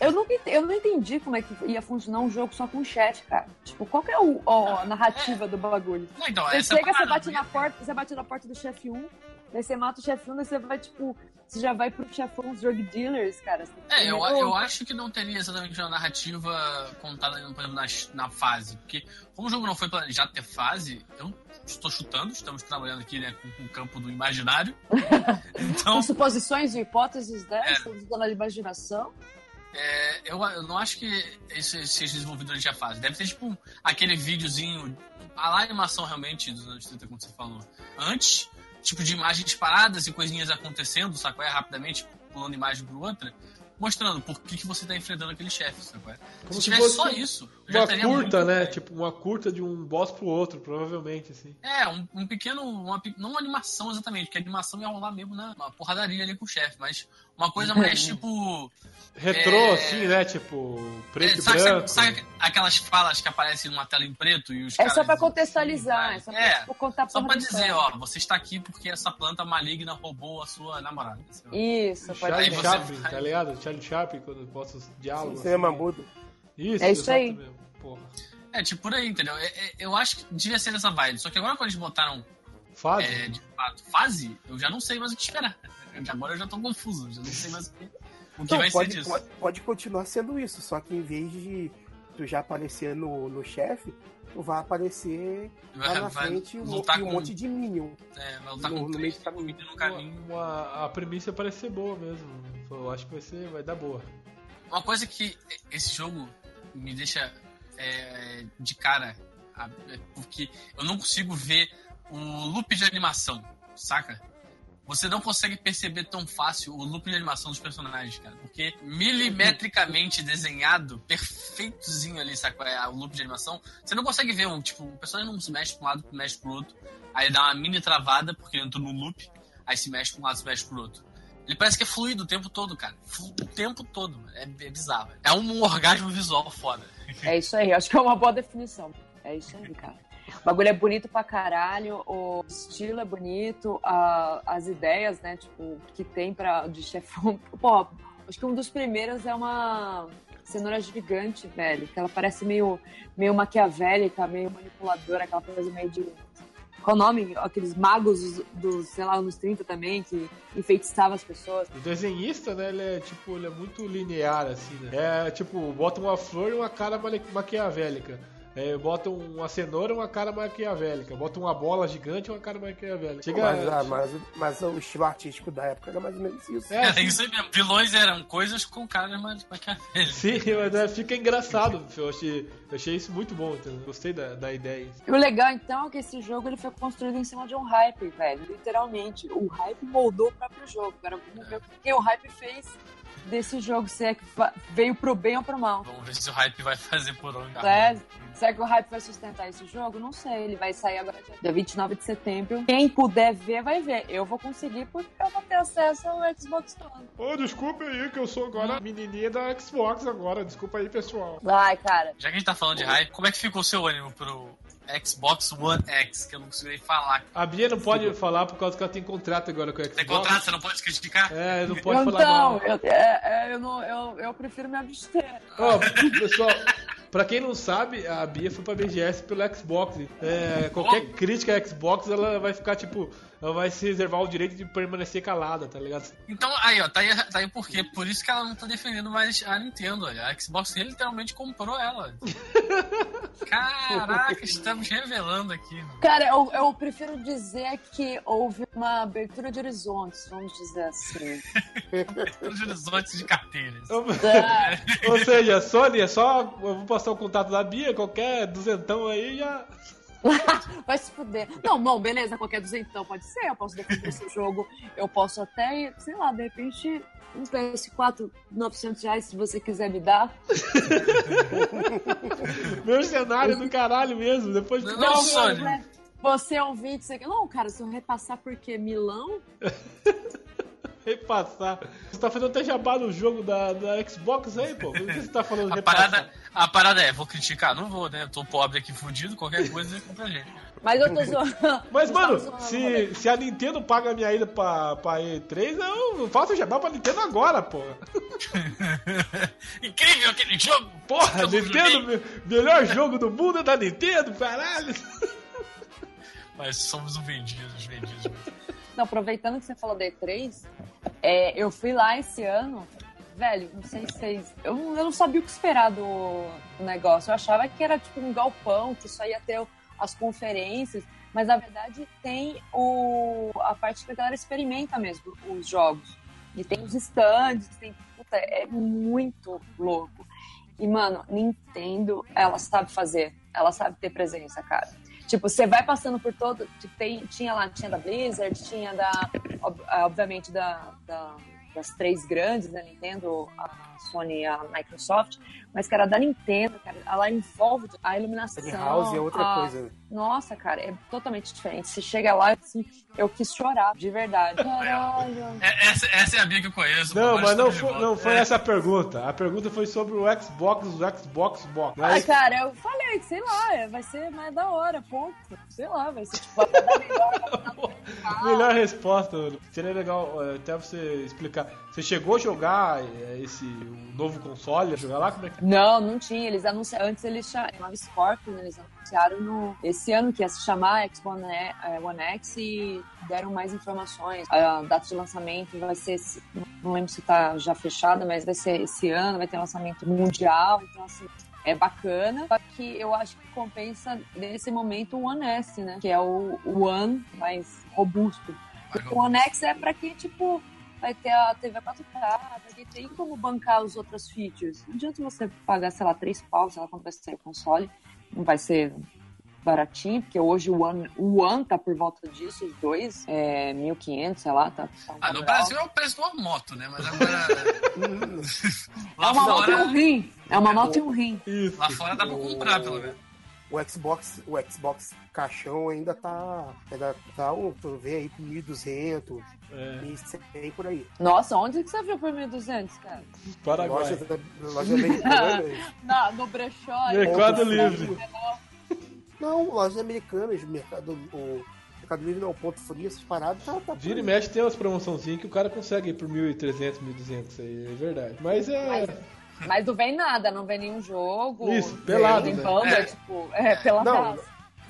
é, eu, não, eu não entendi como é que ia funcionar um jogo só com chat, cara. Tipo, qual que é o, a narrativa é. do bagulho? Não, então, você chega, você bate na porta, você bate na porta do chefe 1, daí você mata o chefe 1, daí você vai, tipo, você já vai pro chefão dos drug dealers, cara. É, eu, eu acho que não teria exatamente uma narrativa contada, por exemplo, na, na fase. Porque, como o jogo não foi planejado ter fase, eu estou chutando, estamos trabalhando aqui né, com, com o campo do imaginário. Então, com suposições e hipóteses, né? É, estamos usando a imaginação. É, eu, eu não acho que isso seja desenvolvido durante a fase. Deve ter, tipo, aquele videozinho, a animação realmente dos anos 30, como você falou, antes tipo de imagens paradas e coisinhas acontecendo, sacou? É rapidamente pulando imagem por outra, mostrando por que, que você está enfrentando aquele chefe, sacou? Como se, se tivesse só isso, uma curta, né? Bem. Tipo, uma curta de um boss pro outro, provavelmente, assim. É, um, um pequeno, uma, não uma animação exatamente, porque a animação ia rolar mesmo na porradaria ali com o chefe, mas uma coisa mais tipo Retrô, é... assim, né? Tipo, preto é, sabe, e branco. Sabe, sabe, aquelas falas que aparecem numa tela em preto e os É só pra contextualizar, é só pra, é, tipo, contar Só pra dizer, ó, você está aqui porque essa planta maligna roubou a sua namorada. Isso, pode Charlie ser. Chaplin, tá ligado? Charlie Chaplin, quando posta os diálogos. Cinema assim. Isso, é isso aí. Porra. É, tipo, por aí, entendeu? É, é, eu acho que devia ser dessa vibe. Só que agora quando eles botaram Fase? é, de fato, fase, eu já não sei mais o que esperar. Agora eu já tô confuso, já não sei mais o que, o que Não, vai pode, ser disso. pode, pode continuar sendo isso, só que em vez de tu já aparecer no, no chefe, tu vai aparecer lá Vai- na vai frente um, lutar e um com- monte de Minion. É, vai lutar no- com no meio do caminho. comida no caminho. Uma, a premissa parece ser boa mesmo. Eu acho que vai ser, vai dar boa. Uma coisa que esse jogo me deixa é, de cara, a- é porque eu não consigo ver o loop de animação, saca? Você não consegue perceber tão fácil o loop de animação dos personagens, cara. Porque milimetricamente desenhado, perfeitozinho ali, saca? É, o loop de animação, você não consegue ver, um, tipo, o personagem não se mexe pra um lado, mexe pro outro. Aí dá uma mini travada, porque entrou no loop, aí se mexe pra um lado, se mexe pro outro. Ele parece que é fluido o tempo todo, cara. O tempo todo, mano. É, é bizarro. É um orgasmo visual foda. É isso aí, acho que é uma boa definição. É isso aí, cara. O bagulho é bonito pra caralho, o estilo é bonito, a- as ideias, né, tipo, que tem pra, de chefão. Pô, acho que um dos primeiros é uma cenoura gigante, velho, que ela parece meio, meio maquiavélica, meio manipuladora, aquela coisa meio de. Qual o nome? Aqueles magos dos, sei lá, anos 30 também, que enfeitiçavam as pessoas. O desenhista, né, ele é tipo, ele é muito linear, assim, né? É tipo, bota uma flor e uma cara maquiavélica. É, bota uma cenoura e uma cara maquiavélica. Bota uma bola gigante e uma cara maquiavélica. Chega. Mas, ah, mas, mas o estilo artístico da época era mais ou menos isso. É, É, isso aí mesmo. Vilões eram coisas com caras mais maquiavélicos. Sim, mas é, fica engraçado. Eu achei, eu achei isso muito bom, entendeu? Gostei da, da ideia. E o legal, então, é que esse jogo ele foi construído em cima de um hype, velho. Literalmente. O hype moldou o próprio jogo. Agora vamos ver o que o hype fez desse jogo, se é que veio pro bem ou pro mal. Vamos ver se o hype vai fazer por onde. É, será que o hype vai sustentar esse jogo? Não sei. Ele vai sair agora dia 29 de setembro. Quem puder ver, vai ver. Eu vou conseguir porque eu vou ter acesso ao Xbox One. Ô, desculpa aí que eu sou agora menininha da Xbox agora. Desculpa aí, pessoal. Ai, cara. Já que a gente tá falando de hype, como é que ficou o seu ânimo pro Xbox One X? Que eu não consigo nem falar. A Bia não pode falar por causa que ela tem contrato agora com a Xbox. Tem contrato, você não pode criticar? É, não pode então, falar mal. eu, é, é, eu, não, eu, eu prefiro me abster. Ó, pessoal, pra quem não sabe, a Bia foi pra BGS pelo Xbox. É, qualquer crítica à Xbox, ela vai ficar, tipo, ela vai se reservar o direito de permanecer calada, tá ligado? Então, aí, ó, tá aí, tá aí por quê? Por isso que ela não tá defendendo mais a Nintendo, olha. A Xbox literalmente comprou ela. Caraca, estamos revelando aqui. mano. Cara, eu, eu prefiro dizer que houve uma abertura de horizontes, vamos dizer assim. Os horizontes de carteiras. É, Ou seja, Sony, é só. Eu vou passar o contato da Bia, qualquer duzentão aí já. vai se fuder. Não, bom, beleza, qualquer duzentão pode ser, eu posso defender esse jogo, eu posso até, sei lá, de repente, um PS4, 900 reais, se você quiser me dar. Mercenário do caralho mesmo. Depois de. Não, não, né? Você é um vídeo, você... Não, cara, se eu repassar porque Milão... Repassar. Você tá fazendo até jabá no jogo da, da Xbox aí, pô? Por que você tá falando A repassar? parada, a parada é, vou criticar? Não vou, né? Eu tô pobre aqui, fudido, qualquer coisa compra gente. Mas eu tô zoando. Mas, mano, zoando, se, se a Nintendo paga a minha ida pra, pra E3, eu faço jabá pra Nintendo agora, pô. Incrível aquele jogo! Porra, Nintendo, melhor jogo do mundo é da Nintendo, caralho. Mas somos os vendidos, vendidos. mesmo. Não, aproveitando que você falou da E3, é, eu fui lá esse ano, velho, não sei se vocês. Eu, eu não sabia o que esperar do, negócio. Eu achava que era tipo um galpão, que só ia ter as conferências, mas na verdade tem o, a parte que a galera experimenta mesmo os jogos. E tem os stands, tem. Puta, é muito louco. E, mano, Nintendo, ela sabe fazer, ela sabe ter presença, cara. Tipo, você vai passando por todo. tipo, Tem, tinha lá, tinha da Blizzard, tinha da. ob- Obviamente da, da- das três grandes, da Nintendo, a Sony e a Microsoft, mas, cara, da Nintendo, cara, ela envolve a iluminação. Tiny House é outra a- coisa. Nossa, cara, é totalmente diferente. Você chega lá, assim, eu quis chorar, de verdade. Caralho. É, essa, essa é a Bia que eu conheço. Não, mas não foi, não foi É. essa a pergunta. A pergunta foi sobre o Xbox, o Xbox Box. Ah, Mas, cara, eu falei, sei lá, é, vai ser mais da hora, ponto. Sei lá, vai ser tipo, melhor. melhor. resposta, mano. Seria legal é, até você explicar. Você chegou a jogar é, esse o novo console, jogar lá? Como é que... Não, não tinha. Eles anunciaram. Antes eles chamavam Scorpion, eles anunciaram no, esse ano que ia se chamar Xbox One X e deram mais informações. A data de lançamento vai ser. Não lembro se tá já fechada, mas vai ser esse ano, vai ter lançamento mundial. Então, assim, é bacana, só que eu acho que compensa nesse momento o One S, né? Que é o, o One mais robusto. Porque o One X é pra quem, tipo, vai ter a TV 4K, pra quem tem como bancar os outros features. Não adianta você pagar, sei lá, três pau, sei lá, quando vai sair o console. Não vai ser baratinho, porque hoje o One, o One tá por volta disso, os dois, é 1.500, sei lá, tá. tá ah, no Brasil é o preço de uma moto, né? Mas agora. é uma moto e um rim. É uma moto e um rim. Lá fora dá pra comprar, pelo menos. O Xbox, o Xbox caixão ainda tá. Ainda tá, tu vê aí por 1.200 é. e 100 por aí. Nossa, onde que você viu por 1.200, cara? Paraguai. Loja, loja americana. Não, no brechó. Mercado Livre. Não, lojas americanas, mercado, o Mercado Livre não, ponto frio, essas paradas, tá, tá Vira e mexe tem umas promoçãozinhas que o cara consegue ir por 1.300, 1.200, aí é verdade. Mas é... Mas, mas, não vem nada, não vem nenhum jogo. Isso, pelado, né? Banda, é. tipo, é, pela não,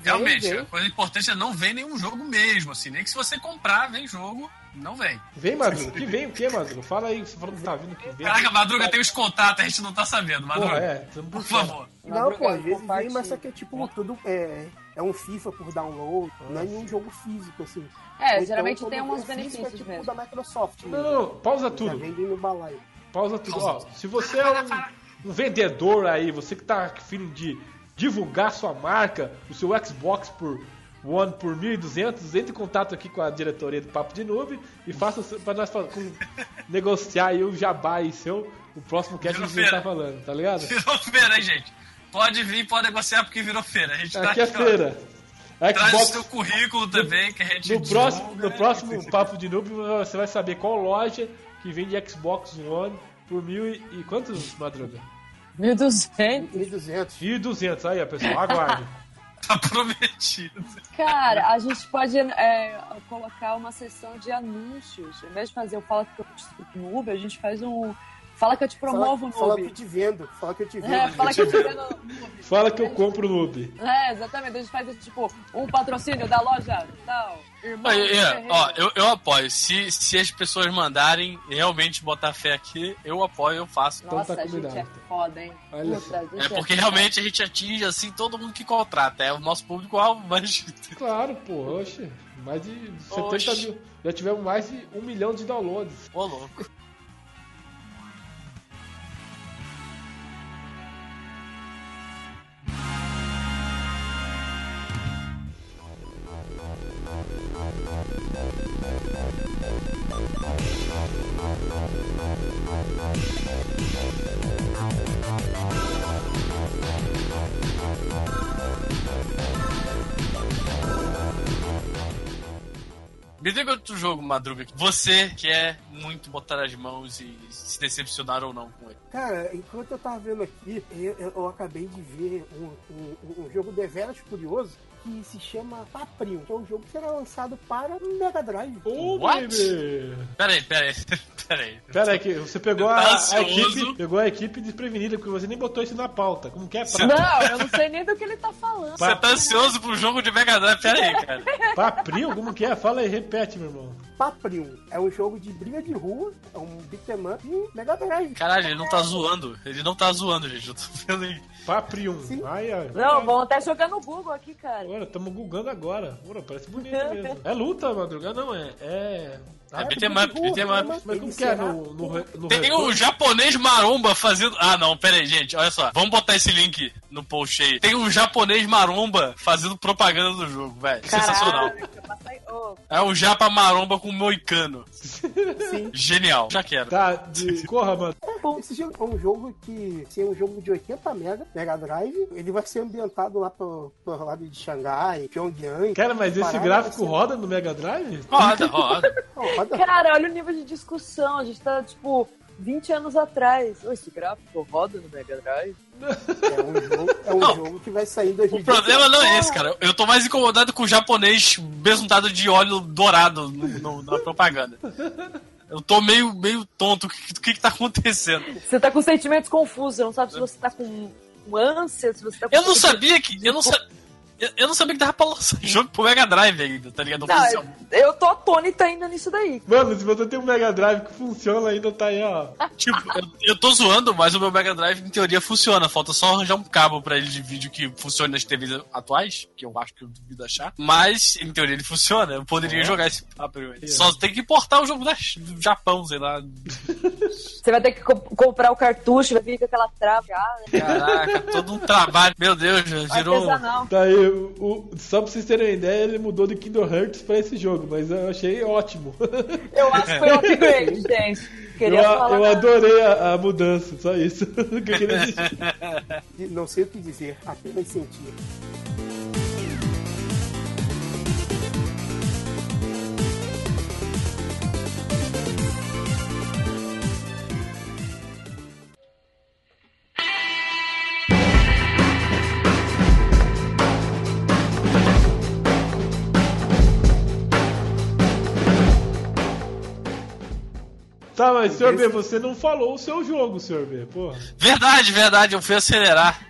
Realmente, a coisa importante é não vem nenhum jogo mesmo, assim, nem que se você comprar, vem jogo, não vem. Vem, Madruga. Que vem o quê, Madruga? Fala aí, você falou que tá vindo que vem. Caraca, Madruga tem os contatos, a gente não tá sabendo, Madruga. Porra, é, por favor. Não, pô, às vezes vem, mas só que é tipo, tudo é, é um FIFA por download, Nossa. não é nenhum jogo físico, assim. É, então, geralmente tem uns benefícios é tipo mesmo. da Microsoft. Não, não, não, pausa tudo. Já no balaio. Pausa tudo. Ó, se você é um, um vendedor aí, você que tá afim de divulgar sua marca, o seu Xbox por One por 1.200, entre em contato aqui com a diretoria do Papo de Noob e faça para nós com, negociar aí o jabá aí seu, o próximo que a gente está falando, tá ligado? Virou feira, hein, gente? Pode vir, pode negociar porque virou feira. A gente aqui tá é feira. Xbox, Traz o seu currículo também, que a gente No próximo, no próximo Papo de Noob você vai saber qual loja que vende Xbox One por mil e, e quantos, Madruga? 1.200. 1.200. 1.200, aí, pessoal, aguarde. tá prometido. Cara, a gente pode é, colocar uma sessão de anúncios. Em vez de fazer o Fala que eu no Uber, a gente faz um Fala que eu te promovo fala, no Fala que eu te vendo. Fala que eu te vendo. É, fala que eu te vendo no Fala que eu compro no Uber. É, exatamente. A gente faz tipo um patrocínio da loja tal. Irmão, é, ó, eu, eu apoio. Se, se as pessoas mandarem realmente botar fé aqui, eu apoio, eu faço. Nossa, então tá a gente é foda, hein? Olha é porque é realmente a gente atinge assim todo mundo que contrata. É o nosso público-alvo, mas. Claro, pô, oxe. Mais de 70 oxe. mil. Já tivemos mais de um milhão de downloads. Ô, louco. Me diga outro jogo, Madruga. Você que é muito botar as mãos e se decepcionar ou não com ele. Cara, enquanto eu tava vendo aqui, eu, eu acabei de ver um, um, um jogo deveras curioso que se chama Paprio, que é um jogo que será lançado para o Mega Drive. Oh, What? Peraí, peraí, peraí. Peraí, que você pegou a, tá a, equipe, pegou a equipe desprevenida, porque você nem botou isso na pauta. Como que é? Pra... Não, eu não sei nem do que ele tá falando. Você tá ansioso pro jogo de Mega Drive? Peraí, cara. Paprio? Como que é? Fala aí, repete, meu irmão. Paprio é um jogo de briga de rua, é um beat'em up e Mega Drive. Caralho, ele não tá zoando. Ele não tá zoando, gente. Eu tô vendo aí. Paprium. Ai, ai. Não, vamos até jogar no Google aqui, cara. Olha, estamos googando agora. Ora, parece bonito mesmo. é luta, madrugada? Não, é. É. Ah, é beat'em up, beat'em up. Mas como que é no, no, no Tem o um japonês maromba fazendo... Ah, não, pera aí, gente, olha só. Vamos botar esse link no post aí. Tem um japonês maromba fazendo propaganda do jogo, velho. Sensacional. É o japa maromba com moicano. Sim. Genial. Já quero. Tá, de... corra, mano. É bom, esse jogo é um jogo que... Se é um jogo de 80 mega, Mega Drive, ele vai ser ambientado lá pro, pro lado de Xangai, Pyongyang. Cara, mas esse gráfico roda no Mega Drive? Roda, roda. Cara, olha o nível de discussão. A gente tá, tipo, 20 anos atrás. Esse gráfico roda no Mega Drive? É um jogo, é um jogo que vai sair em 2020. O problema não é esse, cara. Eu tô mais incomodado com o japonês besuntado de óleo dourado no, no, na propaganda. Eu tô meio, meio tonto. O que, que, que tá acontecendo? Você tá com sentimentos confusos, você não sabe se você tá com ânsia, se você tá com. Eu não sabia que. Eu não sabia. Eu, eu não sabia que dava pra lançar jogo pro Mega Drive ainda, tá ligado? Não, eu, eu tô atônita ainda nisso daí. Mano, se você tem um Mega Drive que funciona ainda, tá aí, ó. Tipo, eu, eu tô zoando, mas o meu Mega Drive em teoria funciona. Falta só arranjar um cabo pra ele de vídeo que funcione nas TVs atuais, que eu acho que eu duvido achar. Mas, em teoria, ele funciona. Eu poderia é. jogar esse papo. É. Só tem que importar o jogo da, do Japão, sei lá. Você vai ter que comp comprar o cartucho, vai vir com aquela trava já, né? Caraca, todo um trabalho. Meu Deus, virou. Tá aí, o, só pra vocês terem uma ideia, ele mudou de Kingdom Hearts pra esse jogo, mas eu achei ótimo. Eu acho que foi um upgrade, gente. Queria eu, eu adorei a, a, mudança, só isso que eu queria dizer. Não sei o que dizer, apenas sentir. Tá, mas, senhor B, você não falou o seu jogo, senhor B, porra. Verdade, verdade, eu fui acelerar.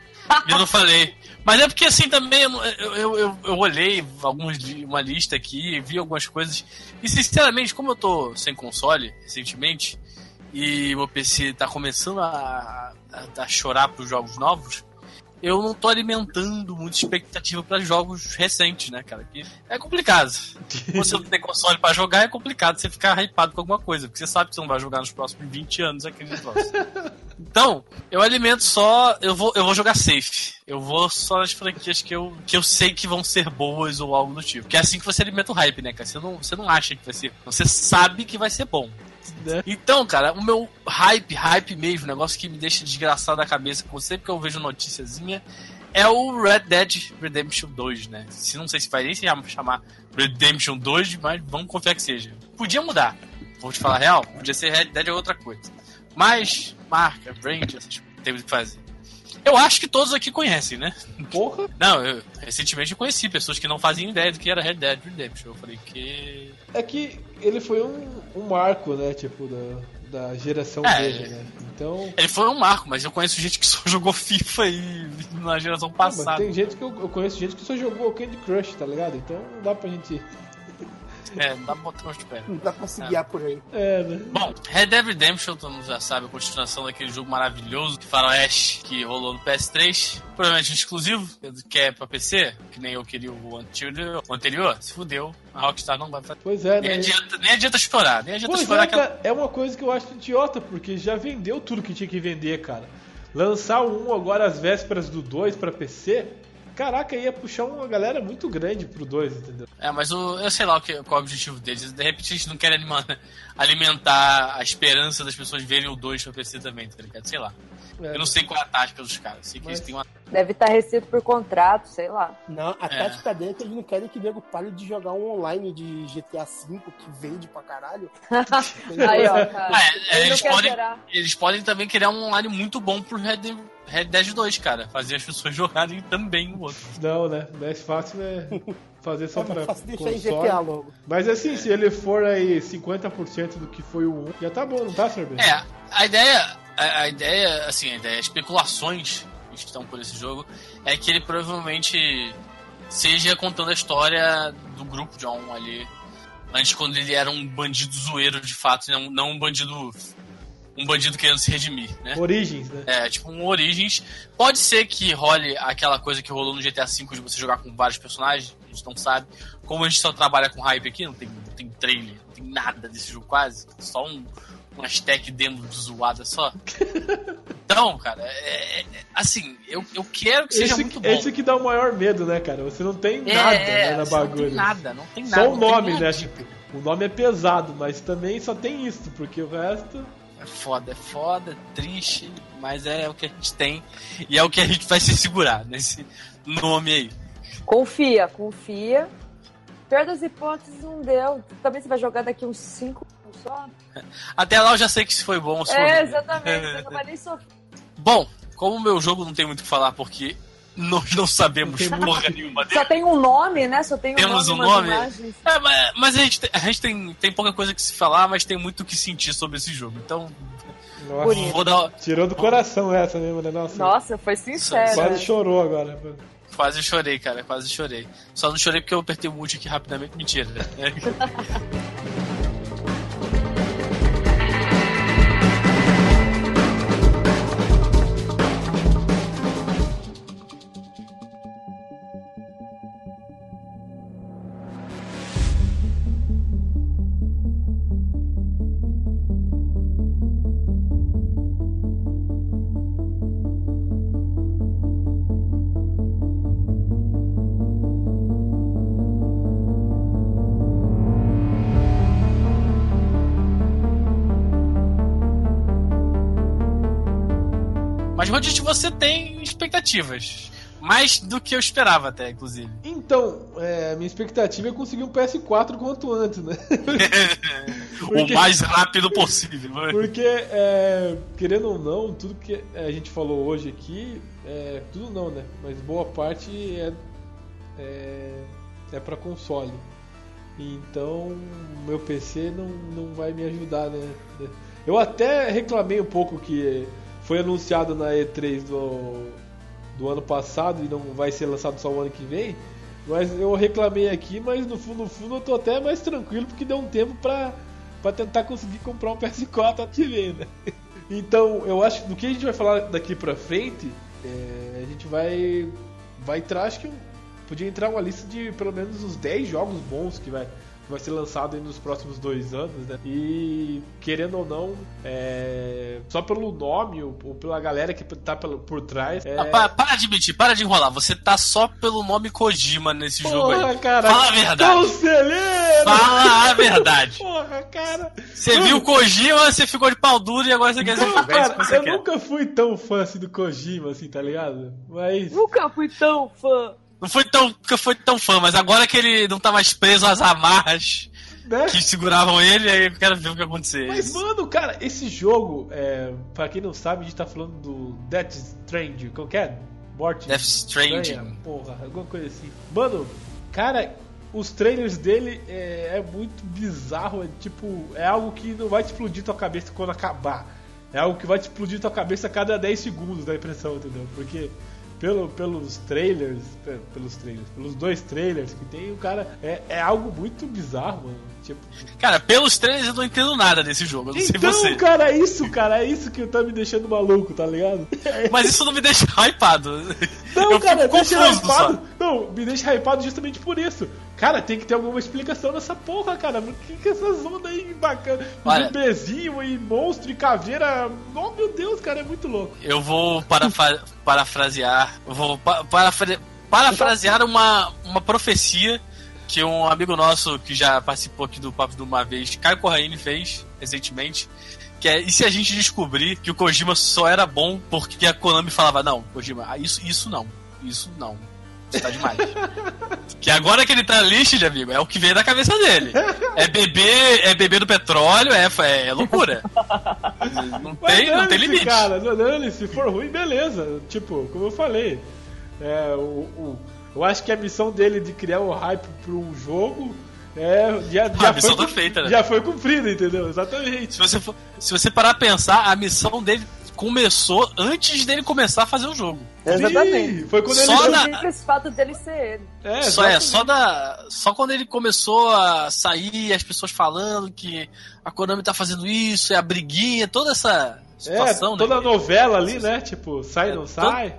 e não falei. Mas é porque assim também eu, eu, eu, eu, olhei alguns, uma lista aqui, vi algumas coisas. E sinceramente, como eu tô sem console recentemente, e o meu PC tá começando a, a, a chorar pros jogos novos, eu não tô alimentando muita expectativa para jogos recentes, né, cara? Que é complicado. Você não tem console para jogar, é complicado você ficar hypado com alguma coisa, porque você sabe que você não vai jogar nos próximos 20 anos aquele negócio. Então, eu alimento só. Eu vou, eu vou jogar safe. Eu vou só nas franquias que eu, que eu sei que vão ser boas ou algo do tipo. Que é assim que você alimenta o hype, né, cara? Você não, você não acha que vai ser. Você sabe que vai ser bom. Né? Então, cara, o meu hype, hype mesmo, negócio que me deixa desgraçado da cabeça sempre que eu vejo noticiazinha, é o Red Dead Redemption 2, né? Se não sei se vai nem se chamar Redemption 2, mas vamos confiar que seja. Podia mudar. Vou te falar a real, podia ser Red Dead ou outra coisa. Mas, marca, brand, essas coisas, teve que fazer. Eu acho que todos aqui conhecem, né? Porra! Não, eu recentemente eu conheci pessoas que não faziam ideia do que era Red Dead Redemption. Eu falei que. É que ele foi um, um marco, né? Tipo, da, da geração é, dele, né? Então. Ele foi um marco, mas eu conheço gente que só jogou FIFA aí na geração passada. Ah, tem gente que eu, eu, conheço gente que só jogou Candy Crush, tá ligado? Então não dá pra gente é, não dá pra botar de pé. Não dá pra se guiar é. por aí. É, né? Bom, Red Dead Redemption, todo mundo já sabe, a continuação daquele jogo maravilhoso de Faroeste que rolou no PS3. Provavelmente exclusivo, que é pra PC, que nem eu queria o anterior. O anterior se fudeu. A Rockstar não vai fazer. Pois é, nem né? Adianta, nem adianta chorar, nem adianta pois chorar. É, aquela... é uma coisa que eu acho idiota, porque já vendeu tudo que tinha que vender, cara. Lançar o 1 agora às vésperas do 2 pra PC Caraca, ia puxar uma galera muito grande pro 2, entendeu? É, mas o, eu sei lá o que, qual é o objetivo deles. De repente eles não querem alimentar a esperança das pessoas verem o 2 pra PC também, tá ligado? Sei lá. É, eu não sei qual é a tática dos caras. Sei que mas... eles têm uma... Deve estar restrito por contrato, sei lá. Não, a é. tática dele é que eles não querem que o nego pare de jogar um online de GTA V que vende pra caralho. Aí, ó, cara. É, eles, podem, eles podem também criar um online muito bom pro Red Dead Red Dead 2, cara. Fazer as pessoas jogarem também o outro. Não, né? Mais fácil é fazer só é pra deixar em GTA logo. Mas assim, é. se ele for aí 50% do que foi o 1, já tá bom, não tá, Sorbe? É, a ideia, a, a, ideia, assim, a ideia, especulações que estão por esse jogo, é que ele provavelmente seja contando a história do grupo John ali. Antes, quando ele era um bandido zoeiro de fato, não, não um bandido um bandido querendo se redimir, né? Origens, né? É, tipo um Origens. Pode ser que role aquela coisa que rolou no GTA V de você jogar com vários personagens, a gente não sabe. Como a gente só trabalha com hype aqui, não tem, não tem trailer, não tem nada desse jogo quase, só um, uma stack dentro de zoada só. Então, cara, é, é, assim, eu, eu quero que seja esse, muito bom. Esse que dá o maior medo, né, cara? Você não tem é, nada né, na bagulho. Não tem nada, não tem nada. Só o nome, né? Tipo, o nome é pesado, mas também só tem isso, porque o resto. É foda, é foda, é triste, mas é o que a gente tem e é o que a gente vai se segurar nesse nome aí. Confia, confia. Pior das hipóteses não deu. Também você vai jogar daqui uns 5 só. Até lá eu já sei que se foi bom se É, exatamente. Eu não vai nem Bom, como o meu jogo não tem muito o que falar porque nós não sabemos porra nenhuma dele. Só tem um nome, né? Só tem um Temos nome, um nome. É, mas, mas a gente, tem, a gente tem, tem pouca coisa que se falar, mas tem muito o que sentir sobre esse jogo. Então, Nossa, vou dar. tirou do coração essa mesmo, né? Nossa, Nossa, foi sincero. quase chorou agora. Quase chorei, cara, quase chorei. Só não chorei porque eu apertei o mute aqui rapidamente. Mentira. Mas, expectativas. Mais do que eu esperava, até, inclusive. Então, é, minha expectativa é conseguir um PS4 quanto antes, né? o mais rápido possível. né? Porque, é, querendo ou não, tudo que a gente falou hoje aqui, é, tudo não, né? Mas boa parte é, é, é para console. Então, meu PC não, não vai me ajudar, né? Eu até reclamei um pouco que foi anunciado na E3 do, do ano passado e não vai ser lançado só o ano que vem. Mas eu reclamei aqui, mas no fundo, no fundo eu tô até mais tranquilo porque deu um tempo pra, pra tentar conseguir comprar um PS4 ano que né? Então, eu acho que do que a gente vai falar daqui pra frente, é, a gente vai vai entrar, acho que podia entrar uma lista de pelo menos uns 10 jogos bons que vai, vai ser lançado aí nos próximos dois anos, né? E querendo ou não, é, só pelo nome ou, ou pela galera que tá pelo- por trás. É, Ah, pa- para de mentir, para de enrolar. Você tá só pelo nome Kojima nesse jogo porra, aí. cara, Fala a verdade. Conselheiro! Fala a verdade. Porra, cara! Você viu o Kojima, você ficou de pau duro e agora você quer dizer Não, que isso que cara, você eu quer. nunca fui tão fã assim do Kojima, assim, tá ligado? Mas. Nunca fui tão fã. Não foi tão, nunca foi tão fã, mas agora que ele não tá mais preso às amarras Né? que seguravam ele, aí eu quero ver o que acontecer. Mas, mano, cara, esse jogo, é, pra quem não sabe, a gente tá falando do Death Stranding, qual que é? Morte Death Stranding. porra, alguma coisa assim. Mano, cara, os trailers dele é, é muito bizarro, é tipo, é algo que não vai te explodir tua cabeça quando acabar. É algo que vai te explodir tua cabeça a cada 10 segundos, dá a impressão, entendeu? Porque pelo, pelos trailers, pe- pelos trailers, pelos dois trailers que tem, o cara é, é algo muito bizarro, mano. Tipo, Cara, pelos trailers eu não entendo nada desse jogo, eu não sei então, você. cara, é isso, cara, é isso que tá me deixando maluco, tá ligado? Mas isso não me deixa hypado. Não, eu cara, deixa hypado. só. Não, me deixa hypado justamente por isso. Cara, tem que ter alguma explicação nessa porra, cara. Por que, que essas ondas aí bacana? Olha. Bebezinho e monstro e caveira. Oh, meu Deus, cara, é muito louco. Eu vou parafa- parafrasear. Vou pa- parafra- parafrasear uma, uma profecia que um amigo nosso que já participou aqui do Papo de uma vez, Caio Corraine, fez recentemente. Que é, e se a gente descobrir que o Kojima só era bom porque a Konami falava, não, Kojima, ah, isso, isso não, isso não. Isso tá demais. que agora que ele tá lixo, amigo, é o que veio da cabeça dele. É beber, é beber do petróleo, é, é loucura. Não tem, não tem limite. Cara, não, se for ruim, beleza. Tipo, como eu falei. É, o, o- eu acho que a missão dele de criar o hype pra um jogo. É, já, já, A missão foi, tá feita, né? já foi cumprida, entendeu? Exatamente. Se você, for, se você parar a pensar, a missão dele começou antes dele começar a fazer o jogo. Exatamente. Sim, foi quando Só ele. na- Simples fato dele ser ele. É, só é, só da. Só quando ele começou a sair, as pessoas falando que a Konami tá fazendo isso, é a briguinha, toda essa É, situação, toda a né? novela ali, né? Tipo, sai, É, não to- sai.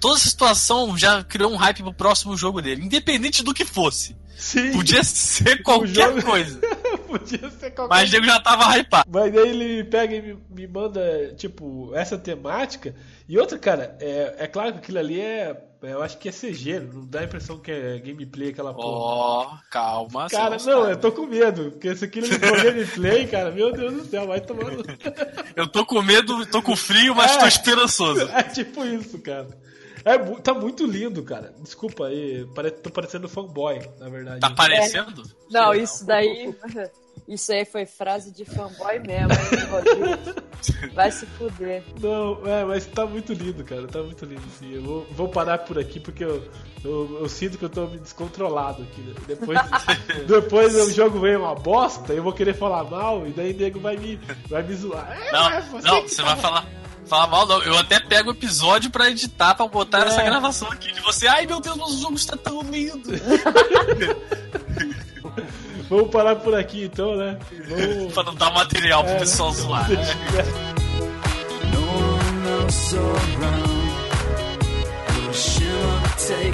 Toda essa situação já criou um hype pro próximo jogo dele, independente do que fosse. Sim. Podia ser qualquer jogo- coisa. Podia ser qualquer Mas o nego já tava hypado. Mas aí ele pega e me, me manda, tipo, essa temática. E outra, cara, é, é claro que aquilo ali é. Eu acho que é CG, não dá a impressão que é gameplay aquela porra. Ó, calma. Cara, não, sabe. eu tô com medo, porque se aquilo for gameplay, cara, meu Deus do céu, vai tomando. Eu tô com medo, tô com frio, mas É. tô esperançoso. É tipo isso, cara. É, tá muito lindo, cara. Desculpa aí, pare, tô parecendo fanboy, na verdade. Tá parecendo? Não, isso daí. Isso aí foi frase de fanboy mesmo, hein? Vai se fuder. Não, é, mas tá muito lindo, cara. Tá muito lindo, sim. Eu vou, vou parar por aqui porque eu, eu, eu, sinto que eu tô me descontrolado aqui. Né? Depois, depois o jogo vem uma bosta, eu vou querer falar mal e daí o nego vai me, vai me zoar. É, não, é você, não, você vai falar. Falar mal não, eu até pego o episódio pra editar, pra botar é. essa gravação aqui de você. Ai meu Deus, o jogo está tão lindo! Vamos parar por aqui então, né? Vamos... pra não dar material pro é, pessoal zoar. Né?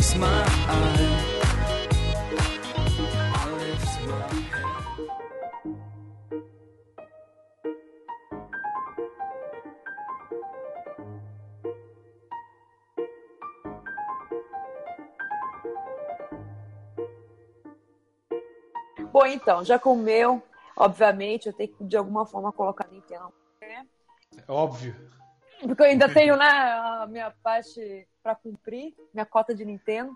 takes Bom, então, já comeu, obviamente, eu tenho que de alguma forma colocar Nintendo. Né? Óbvio. Porque eu ainda tenho né, a minha parte para cumprir, minha cota de Nintendo.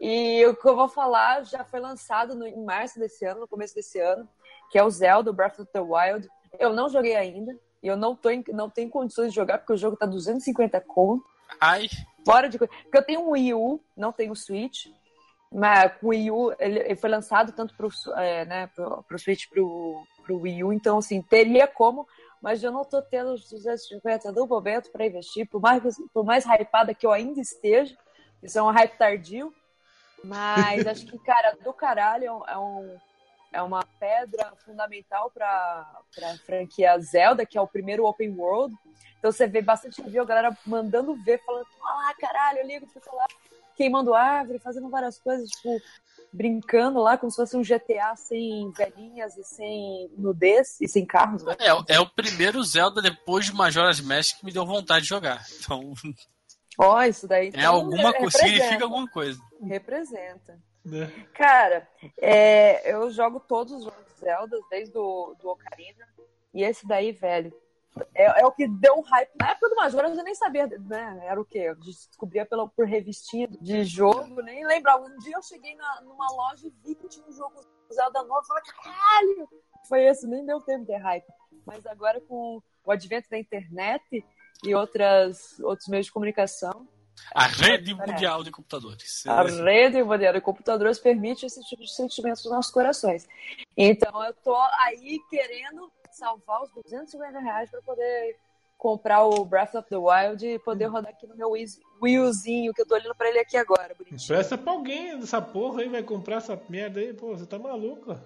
E o que eu vou falar já foi lançado no, em março desse ano, no começo desse ano, que é o Zelda Breath of the Wild. Eu não joguei ainda, e eu não, tô em, não tenho condições de jogar porque o jogo tá 250 conto. Ai. Fora de Porque eu tenho um Wii U, não tenho o Switch. Mas com o Wii U, ele, ele foi lançado tanto para o é, né, pro, pro Switch para o Wii U, então assim, teria como, mas eu não estou tendo os 250 do momento para investir, por mais, por mais hypada que eu ainda esteja, isso é um hype tardio, mas acho que, cara, do caralho é um, é uma pedra fundamental para a franquia Zelda, que é o primeiro open world. Então você vê bastante review, a galera mandando ver, falando, ah, caralho, eu ligo pra falar queimando árvore, fazendo várias coisas, tipo, brincando lá como se fosse um GTA sem velhinhas e sem nudez e sem carros. Né? É, é o primeiro Zelda depois de Majora's Mask que me deu vontade de jogar. Então. Ó, oh, isso daí. É alguma coisa, significa alguma coisa. Representa. É. Cara, é, eu jogo todos os jogos Zelda, desde o do Ocarina. E esse daí, velho, é, é, o que deu um hype. Na época do Majoras eu nem sabia, né? Era o quê? Eu descobria pela, por revistinha de jogo, nem lembrava. Um dia eu cheguei na, numa loja e vi que tinha um jogo Zelda novo. Eu falei, caralho! Foi esse, nem deu tempo de hype. Mas agora com o advento da internet e outras, outros meios de comunicação. A rede mundial de computadores. A rede mundial de computadores permite esse tipo de sentimentos nos nossos corações. Então eu tô aí querendo salvar os 250 reais para poder comprar o Breath of the Wild e poder rodar aqui no meu Wii Uzinho, que eu tô olhando pra ele aqui agora, bonitinho. Presta pra alguém dessa porra aí, vai comprar essa merda aí, pô, você tá maluco?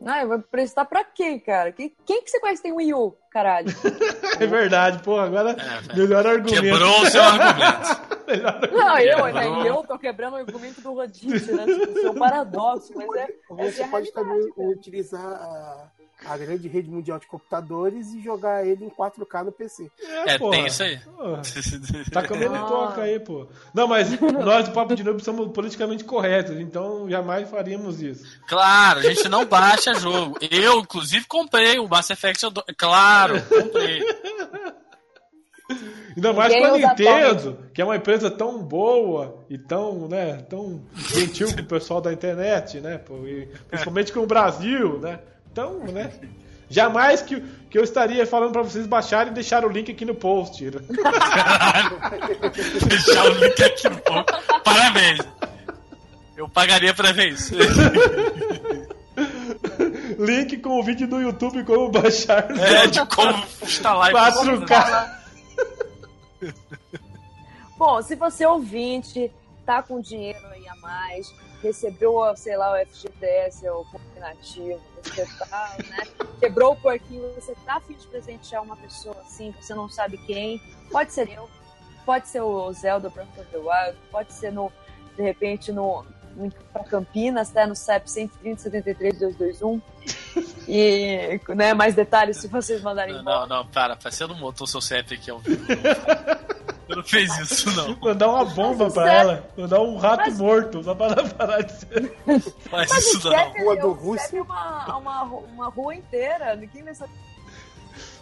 Não, eu vou prestar pra quem, cara? Quem, quem que você conhece que tem Wii U, caralho? é verdade, pô, agora é, melhor argumento. Quebrou o seu argumento. Não, eu, né, eu tô quebrando o argumento do Rodite, né? Tipo, é um paradoxo, mas é. Você é pode também utilizar a a grande rede mundial de computadores e jogar ele em 4K no PC. É, é tem isso aí. Tá comendo ah. toca aí, pô. Não, mas nós do Papo de Noob somos politicamente corretos, então jamais faríamos isso. Claro, a gente não baixa jogo. Eu, inclusive, comprei o Mass Effect 2. Claro, comprei. Ainda mais com a Nintendo, que é uma empresa tão boa e tão, né, tão gentil com o pessoal da internet, né? principalmente com o Brasil, né? Então, né? Jamais que, que eu estaria falando para vocês baixarem e deixar o link aqui no post. deixar o link aqui no post. Parabéns. Eu pagaria pra ver isso. link com o vídeo do YouTube como baixar. É, de como instalar 4K. Bom, se você é ouvinte, tá com dinheiro aí a mais, recebeu, sei lá, o FGTS, o combinativo, você tá, né? Quebrou o porquinho, você tá afim de presentear uma pessoa assim, você não sabe quem. Pode ser eu, pode ser o Zelda Breath of the Wild, pode ser no, de repente, no, para Campinas, tá? No CEP 130 221. E, né, mais detalhes se vocês mandarem. Não, não, não, para, você não montou seu CEP aqui ao vivo. Você não fez isso, não. Mandar uma bomba pra ela. Mandar um rato Mas... morto, só pra ela parar de ser. Faz Mas isso não. Rua do Rússia. Uma, uma, uma rua inteira. Ninguém vai saber.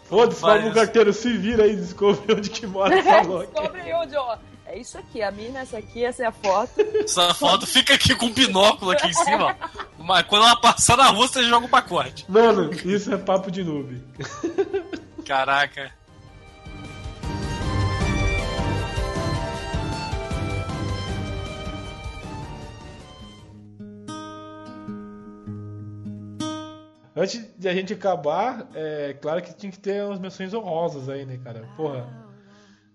Foda-se, vamos carteiro, se vira aí, descobre onde que mora essa descobre onde, ó. É isso aqui, a mina, essa aqui, essa é a foto. Essa foto fica aqui com um binóculo aqui em cima, ó. Mas quando ela passar na rua, você joga o pacote. Mano, isso é papo de noob. Caraca. Antes de a gente acabar, é claro que tinha que ter umas menções honrosas aí, né, cara? Porra.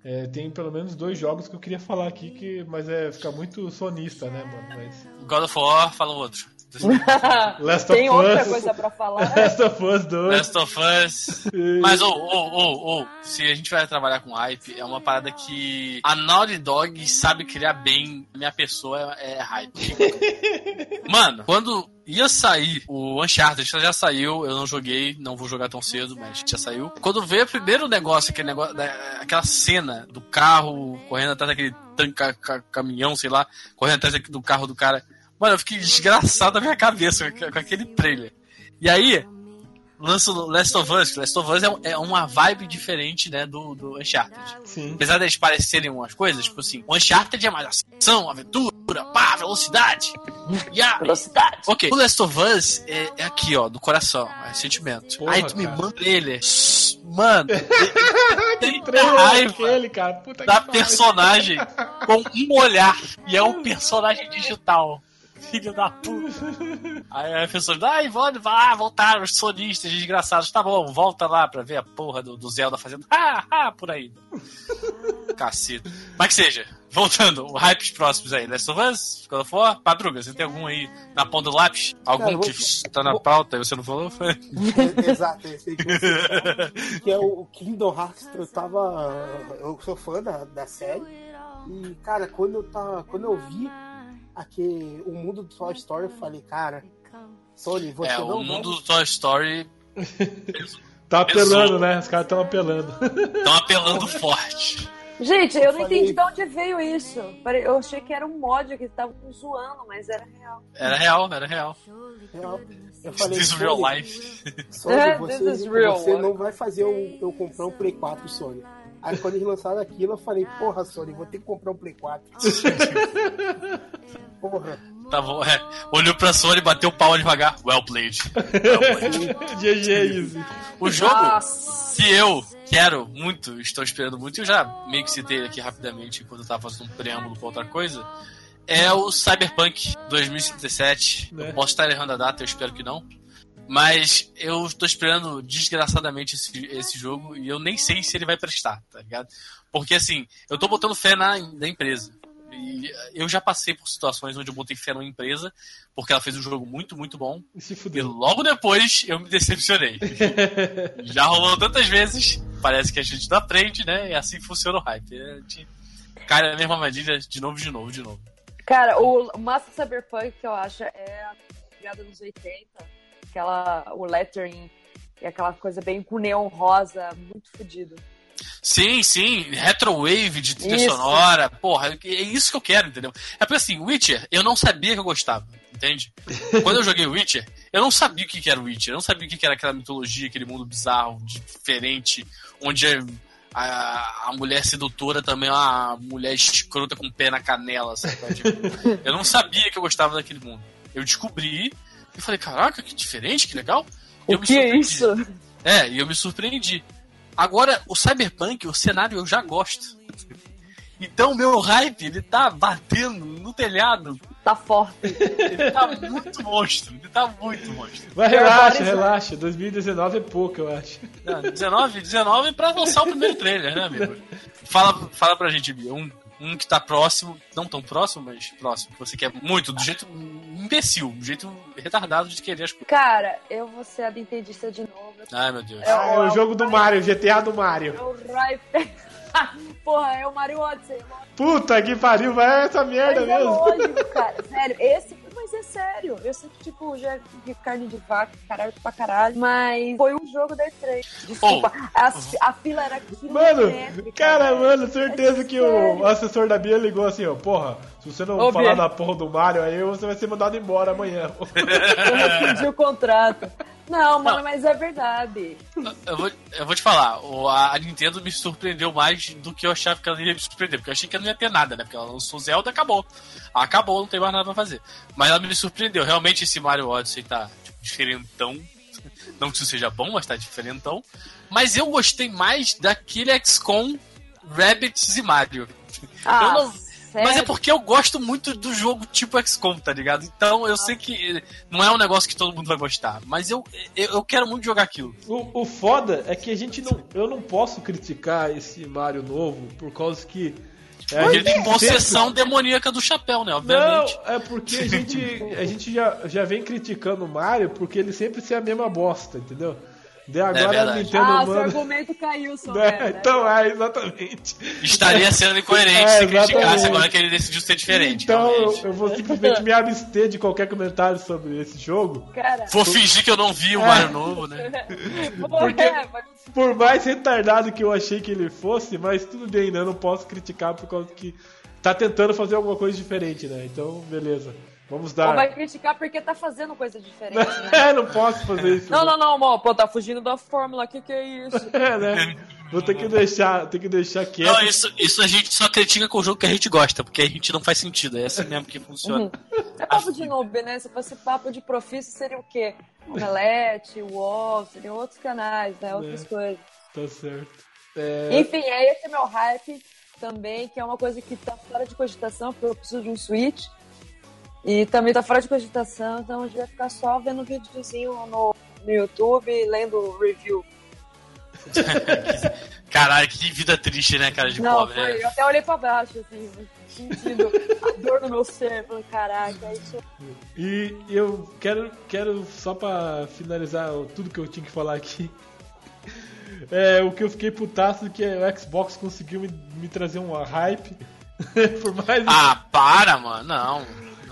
É, tem pelo menos dois jogos que eu queria falar aqui, que, mas é ficar muito sonista, né, mano? Mas... God of War, fala outro. Last Tem of outra Us. coisa pra falar. Last of Us 2. Last of Us. Mas, ou, ou, ou, ou, se a gente vai trabalhar com hype, é uma parada que a Naughty Dog sabe criar bem. Minha pessoa é, é hype. Mano, quando ia sair o Uncharted, já saiu, eu não joguei, não vou jogar tão cedo, mas já saiu. Quando veio o primeiro negócio, aquele negócio, da- aquela cena do carro correndo atrás daquele tanque, ca- ca- caminhão, sei lá, correndo atrás do carro do cara. Mano, eu fiquei desgraçado na minha cabeça com aquele trailer. E aí, lança o Last of Us. Last of Us é, é uma vibe diferente, né, do, do Uncharted. Sim. Apesar deles parecerem umas coisas, tipo assim, o Uncharted é mais ação, aventura, pá, velocidade. Yeah. Velocidade. Ok, o Last of Us é, é aqui, ó, do coração, é sentimento. Porra, aí tu me manda ele. Mano, tem Trailer raiva aquele, cara. Puta da personagem com um olhar. E é um personagem digital. Filho da puta. Aí a pessoa, ai, vão, vá, voltaram os sonistas desgraçados. Tá bom, volta lá pra ver a porra do, do Zelda fazendo. Ah, ah, por aí. Caceta. Mas que seja, voltando, o hypes próximos aí. Last of Us, of War, Padruga, você tem algum aí na ponta do lápis? Algum Cara, vou- que tá na vou- pauta e você não falou? Foi? Exato, esse aí que você que é o Kingdom Hearts. Eu tava. Eu sou fã da, da série. E, cara, quando eu, tava, quando eu vi aqui, o mundo do Toy Story, eu falei, cara, Sony, você É, não o vai- mundo do Toy Story Tá apelando, né? Os caras estão apelando. estão apelando forte. Gente, eu não falei- entendi de onde veio isso. Eu achei que era um mod que estavam zoando, mas era real. Era real, era real. Eu, eu falei, This is real life. Sony, É, você, this is real, você não vai fazer eu, eu comprar um Play 4, Sony. Aí quando eles lançaram aquilo, eu falei, porra, Sony, vou ter que comprar um Play 4. porra. Tá bom, é. Olhou pra Sony, bateu o pau devagar. Well played. GG Easy. O jogo Nossa. que eu quero muito, estou esperando muito, eu já meio que citei aqui rapidamente quando eu tava fazendo um preâmbulo pra outra coisa, é o Cyberpunk 2077. Né? Eu posso estar errando a data, eu espero que não. Mas eu estou esperando desgraçadamente esse, esse jogo e eu nem sei se ele vai prestar, tá ligado? Porque assim, eu tô botando fé na, na empresa. E eu já passei por situações onde eu botei fé numa empresa, porque ela fez um jogo muito, muito bom. E se E fudeu. logo depois eu me decepcionei. Já rolou tantas vezes, parece que a gente não aprende, né? E assim funciona o hype. A gente cai na mesma armadilha de novo, de novo, de novo. Cara, o Massa Cyberpunk que eu acho é a pegada dos 80. Aquela, o lettering e aquela coisa bem com neon rosa, muito fodido. Sim, sim, retrowave de trilha Isso. sonora, porra, é isso que eu quero, entendeu? É porque assim, Witcher, eu não sabia que eu gostava, entende? Quando eu joguei Witcher, eu não sabia o que era Witcher, eu não sabia o que que era aquela mitologia, aquele mundo bizarro, diferente, onde a, a mulher sedutora também é uma mulher escrota com o pé na canela, sabe? Tipo, eu não sabia que eu gostava daquele mundo. Eu descobri e falei, caraca, que diferente, que legal. E eu O me que é surpreendi. isso? É, e eu me surpreendi. Agora, o Cyberpunk, o cenário eu já gosto. Então, meu hype, ele tá batendo no telhado. Tá forte. Ele tá muito monstro. Ele tá muito monstro. Mas relaxa, body's- relaxa. 2019 é pouco, eu acho. Não, 19, 19 pra lançar o primeiro trailer, né, amigo? Fala, fala pra gente, Bia. Um, um que tá próximo, não tão próximo, mas próximo, que você quer muito, do jeito imbecil, do jeito retardado de querer as coisas. Cara, eu vou ser a Nintendista de novo. Ai, meu Deus. É Ah, é o jogo do Mario, GTA do Mario. É o Hype. Porra, é o Mario Odyssey. Puta que pariu, vai essa merda Mas é mesmo. lógico, cara. Sério, esse. Sério. Eu sei que, tipo, já vi carne de vaca, caralho pra caralho. Mas foi um jogo da E3. Desculpa. A, a fila era Mano, cara, velho. mano, certeza É que o sério. assessor da Bia ligou assim, ó, porra, se você não Ô, falar Bia. da porra do Mario, aí você vai ser mandado embora amanhã. Eu rescindi o contrato. Não, mano, mas é verdade. Eu vou, eu vou te falar, o- a, a Nintendo me surpreendeu mais do que eu achava que ela ia me surpreender, porque eu achei que ela não ia ter nada, né? Porque ela lançou Zelda acabou. Acabou, não tem mais nada pra fazer. Mas ela me surpreendeu. Realmente esse Mario Odyssey tá tipo, diferentão. Não que isso seja bom, mas tá diferentão. Mas eu gostei mais daquele XCOM, Rabbits e Mario. Ah, Eu não- sério? Mas é porque eu gosto muito do jogo tipo XCOM, tá ligado? Então eu sei que não é um negócio que todo mundo vai gostar. Mas eu, eu, eu quero muito jogar aquilo. O, o foda é que a gente não. Eu não posso criticar esse Mario novo por causa que. é, Ele tem sempre- possessão demoníaca do chapéu, né? Obviamente. Não, é porque a gente, a gente já, já vem criticando o Mario porque ele sempre ser a mesma bosta, entendeu? De agora a verdade. Nintendo Ah, seu manda. argumento caiu, né? Né? Então, é, exatamente. Estaria sendo incoerente É, se criticasse agora que ele decidiu ser diferente. Então eu, realmente. eu vou simplesmente me abster de qualquer comentário sobre esse jogo. Cara, Vou fingir que eu não vi o É. Mario novo, né? Porque- é, Por mais retardado que eu achei que ele fosse, mas tudo bem, né? Eu não posso criticar por causa que tá tentando fazer alguma coisa diferente, né? Então, beleza. Vamos ou dar. vai criticar porque tá fazendo coisa diferente, né? É, não posso fazer isso. Não, não, não, amor. Pô, tá fugindo da fórmula. Que que é isso? É, né? Vou ter que deixar, ter que deixar quieto. Não, isso, isso a gente só critica com o jogo que a gente gosta, porque a gente não faz sentido. É assim mesmo que funciona. É papo de noob, né? Se fosse papo de profício, seria o quê? Omelete, UOL, seriam outros canais, né? Outras É. coisas. Tá certo. É, Enfim, é esse meu hype também, que é uma coisa que tá fora de cogitação, porque eu preciso de um Switch. E também tá fora de cogitação, então a gente vai ficar só vendo videozinho no, no YouTube, lendo review. Caralho, que vida triste, né, cara de Não, pobre, foi, né? eu até olhei pra baixo, assim, sentindo a dor no meu ser. Falei, caraca, é isso E eu quero, quero só pra finalizar tudo que eu tinha que falar aqui. É, o que eu fiquei putaço é que o Xbox conseguiu me, me trazer uma hype. Por mais. Ah, para, mano. Não.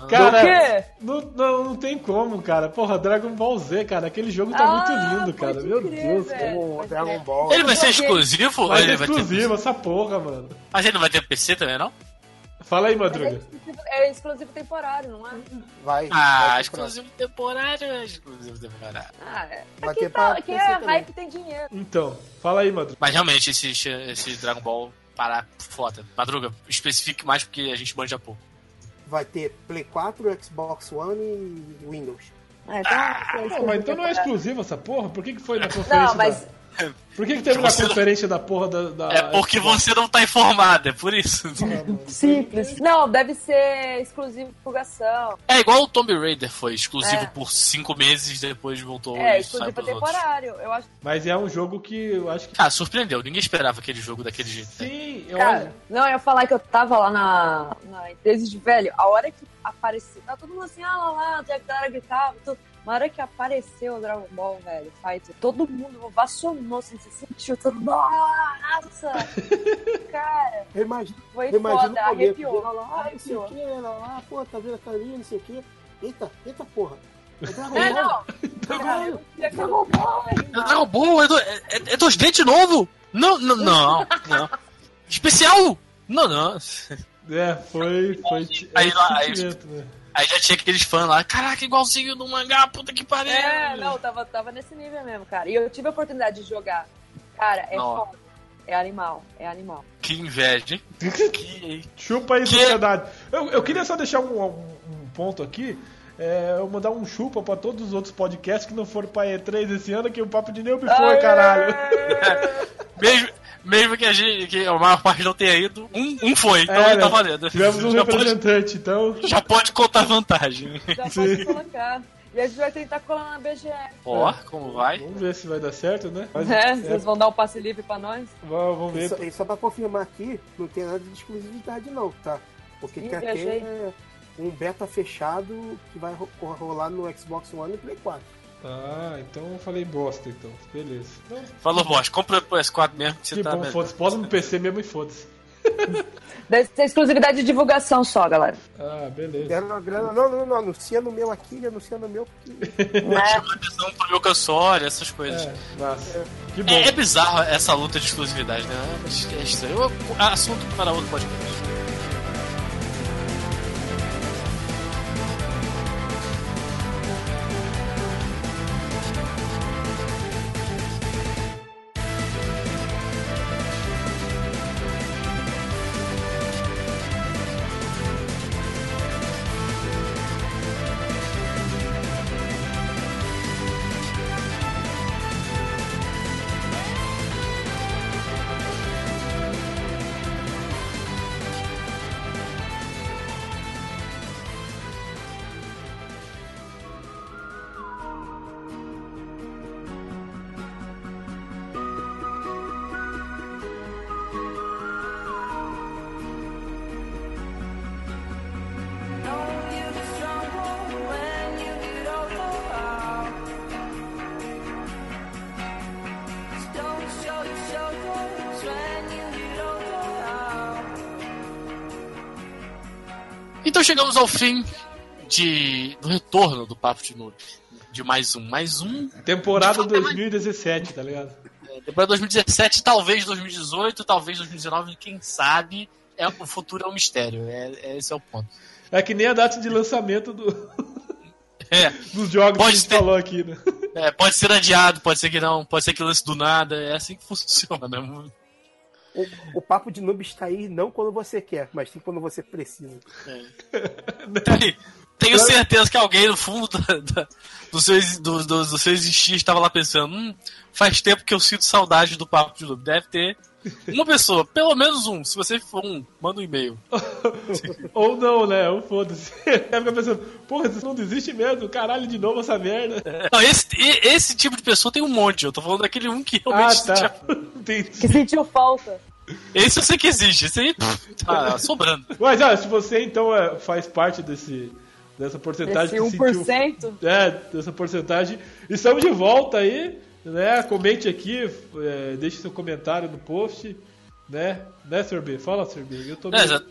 Cara? Não, não, não tem como, cara. Porra, Dragon Ball Z, cara. Aquele jogo tá Ah, muito lindo, cara. Meu crer, Deus, velho. cara. O Pode Dragon. Ball. Ele vai ser exclusivo? é vai ter... exclusivo, essa porra, mano. Mas ele não vai ter PC também, não? Fala aí, É Madruga. exclusivo, é exclusivo temporário, não é? Vai. Ah, vai exclusivo temporário é exclusivo temporário. Ah, é. Vai ter tá, PC é também. hype tem dinheiro. Então, fala aí, Madruga. Mas realmente, esse, esse Dragon Ball parar foda. Madruga, especifique mais porque a gente manja pouco. Vai ter Play 4, Xbox One e Windows. Ah, então, é Não, mas então não é exclusivo essa porra? Por que, que foi na conferência Não, mas da... Por que, que teve na Você não- conferência da porra da... da- É porque você não tá informado, é por isso. simples. Não, deve ser exclusivo de divulgação. É igual o Tomb Raider foi, exclusivo É. por cinco meses, depois voltou É, exclusivo temporário. Eu acho Mas é um jogo que eu acho que... Cara, surpreendeu, ninguém esperava aquele jogo daquele jeito. né? Sim, eu Cara, não, eu ia falar que eu tava lá na, na empresa de velho, a hora que apareceu, tá todo mundo assim, ah lá lá, a galera gritava, tudo. Na hora que apareceu o Dragon Ball, velho, Fighter, todo mundo ovacionou, assim, você sentiu todo, nossa! Cara, Eu imagino, foi eu imagino foda, arrepiou, lá, lá, não sei o arrepiou. que, lá, lá, pô, tá vendo aquela ali, não sei o que. Eita, eita porra. É Dragon É, Ball. não, cara, eu queria Dragon Ball, É Dragon Ball, é, do, é, é 2D de novo? Não, não, não, não. Especial? Não, não. É, foi... foi Aí lá, aí- sentimento, né? Aí já tinha aqueles fãs lá, caraca, igualzinho no mangá, puta que pariu. É, não, tava, tava nesse nível mesmo, cara. E eu tive a oportunidade de jogar. Cara, é Nossa. foda. É animal, é animal. Que inveja, hein? Que... Chupa aí, Que- sociedade. Eu, eu queria só deixar um, um- um ponto aqui. É, eu mandar um chupa pra todos os outros podcasts que não foram pra E3 esse ano, que o Papo de Neubi foi, caralho. Mesmo, mesmo que a, gente, que a maior parte não tenha ido, um, um foi, então É, tá né? valendo. Tivemos um já, pode, representante, então. já pode contar vantagem. Já Sim. pode colocar. E a gente vai tentar colar na BGE. Ó, como vai? Vamos ver se vai dar certo, né? Mas, É, é, vocês vão dar um passe livre pra nós? vamos vamos E ver. só, e só pra confirmar aqui, não tem nada de exclusividade não, tá? Porque viajei. ter um beta fechado que vai ro- rolar no Xbox One e Play 4. Ah, então eu falei bosta, então. Beleza. Então, Falou, boss, compra o PS4 mesmo que você que tá bom, foda-se. Posa no PC mesmo e foda-se. Deve ser exclusividade de divulgação só, galera. Ah, beleza. Uma grana, não, não, não, anuncia no meu aqui, anuncia no meu, porque Né? Chama atenção pro meu console, essas coisas. É, bom. É, é bizarro essa luta de exclusividade, né? É estranho. Eu- Assunto para outro podcast. Chegamos ao fim de, do retorno do Papo de Noob. De mais um. Mais um. Temporada 2017, tá ligado? É, temporada 2017, talvez 2018, talvez 2019, quem sabe. É, o futuro é um mistério. É, é, esse é o ponto. É que nem a data de lançamento do, É, dos jogos Pode que a gente ter- falou aqui, né? é, pode ser adiado, pode ser que não, pode ser que lance do nada. É assim que funciona, né? O, o papo de noob está aí não quando você quer, mas sim quando você precisa. Tem- Tenho certeza que alguém no fundo da, da- do, seu, do, do, do seu existir estava lá pensando: hum, faz tempo que eu sinto saudade do papo de Noob. Deve ter uma pessoa, pelo menos um. Se você for um, manda um e-mail. Ou não, né? Ou foda-se. Aí fica pensando, porra, isso não desiste mesmo? Caralho, de novo essa merda. Não, esse, esse tipo de pessoa tem um monte. Eu tô falando daquele um que Ah, realmente. tá. tinha-. Que sentiu falta. Esse eu sei que existe. Esse aí tá sobrando. Mas, olha, se você então é, faz parte desse, dessa porcentagem Esse que sentiu... 1%. É, dessa porcentagem. Estamos de volta aí, né? Comente aqui, é, deixe seu comentário no post, né? Né, Sr. B? Fala, Sr. B. Eu tô É, meio...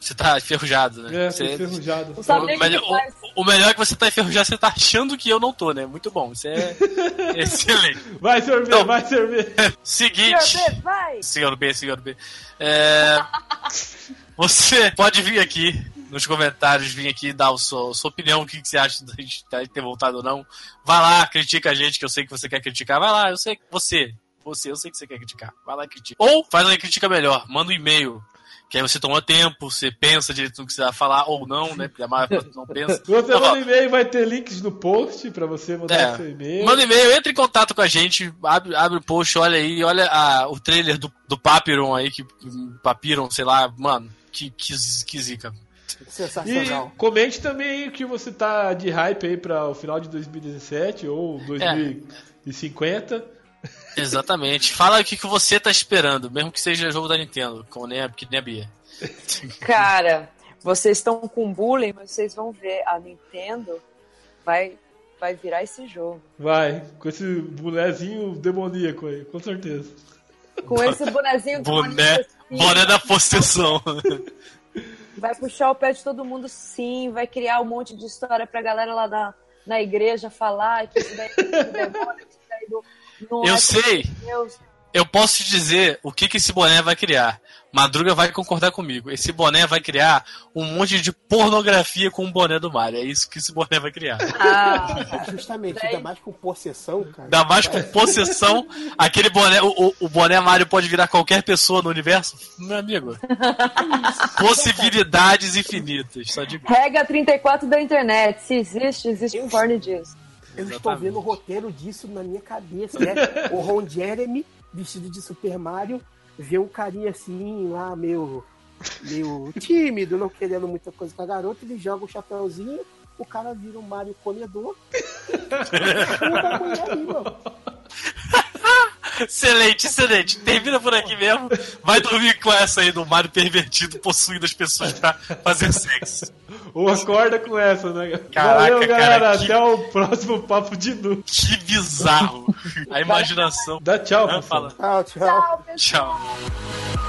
você tá enferrujado, né? É, Você- enferrujado. Não O melhor, o- o melhor é que você tá enferrujado, você tá achando que eu não tô, né? Muito bom, isso é excelente. Vai, Sr. B, Então- vai, Sr. B. Seguinte. Senhor B, vai! Senhor B, senhor B. É, você pode vir aqui nos comentários, vir aqui dar a sua, sua opinião, o que, que você acha da gente ter voltado ou não. Vai lá, critica a gente, que eu sei que você quer criticar. Vai lá, eu sei que você, você, eu sei que você quer criticar. Vai lá e critica. Ou faz uma crítica melhor, manda um e-mail. Que aí você toma tempo, você pensa direito no que você vai falar, ou não, né? Porque a maioria não pensa. Você Então, manda e-mail, vai ter links no post pra você mandar É. seu e-mail. Manda e-mail, entra em contato com a gente, abre, abre o post, olha aí, olha a- o trailer do, do Papiron aí, que Papiron, sei lá, mano, que, que, que zica. E Sensacional. comente também o que você tá de hype aí para o final de 2017 ou 2050. Exatamente. Fala o que, que você tá esperando, mesmo que seja jogo da Nintendo, como nem a, que nem a Bia. Cara, vocês estão com bullying, mas vocês vão ver. A Nintendo vai, vai virar esse jogo. Vai, com esse bonezinho demoníaco aí, com certeza. Com esse bonezinho Boné, sim, boné da possessão. Vai puxar o pé de todo mundo, sim. Vai criar um monte de história pra galera lá na, na igreja falar que isso daí é do demônio, que isso daí do, não Eu é sei. de Deus. Eu posso te dizer o que, que esse boné vai criar. Madruga vai concordar comigo. Esse boné vai criar um monte de pornografia com o boné do Mario. É isso que esse boné vai criar. Ah, Justamente, ainda mais com possessão, cara. Ainda mais com possessão, aquele boné, o, o- boné Mario pode virar qualquer pessoa no universo? Meu amigo. Possibilidades infinitas, só digo. regra 34 da internet. Se existe, existe um porn disso. Eu estou Exatamente. vendo o roteiro disso na minha cabeça, né? o Ron Jeremy, vestido de Super Mario, vê um carinha assim, lá, meio, meio tímido, não querendo muita coisa com a garota, ele joga o chapéuzinho, o cara vira um Mario comedor. A mulher mano. Excelente, excelente. Termina por aqui mesmo. Vai dormir com essa aí do Mario pervertido possuindo as pessoas pra fazer sexo. Ou acorda com essa, né? Caraca, Valeu, galera. cara, que- Até o próximo papo de nu. Que bizarro. A imaginação. Dá tchau, Ah, pessoal. fala. Tchau, tchau. Tchau.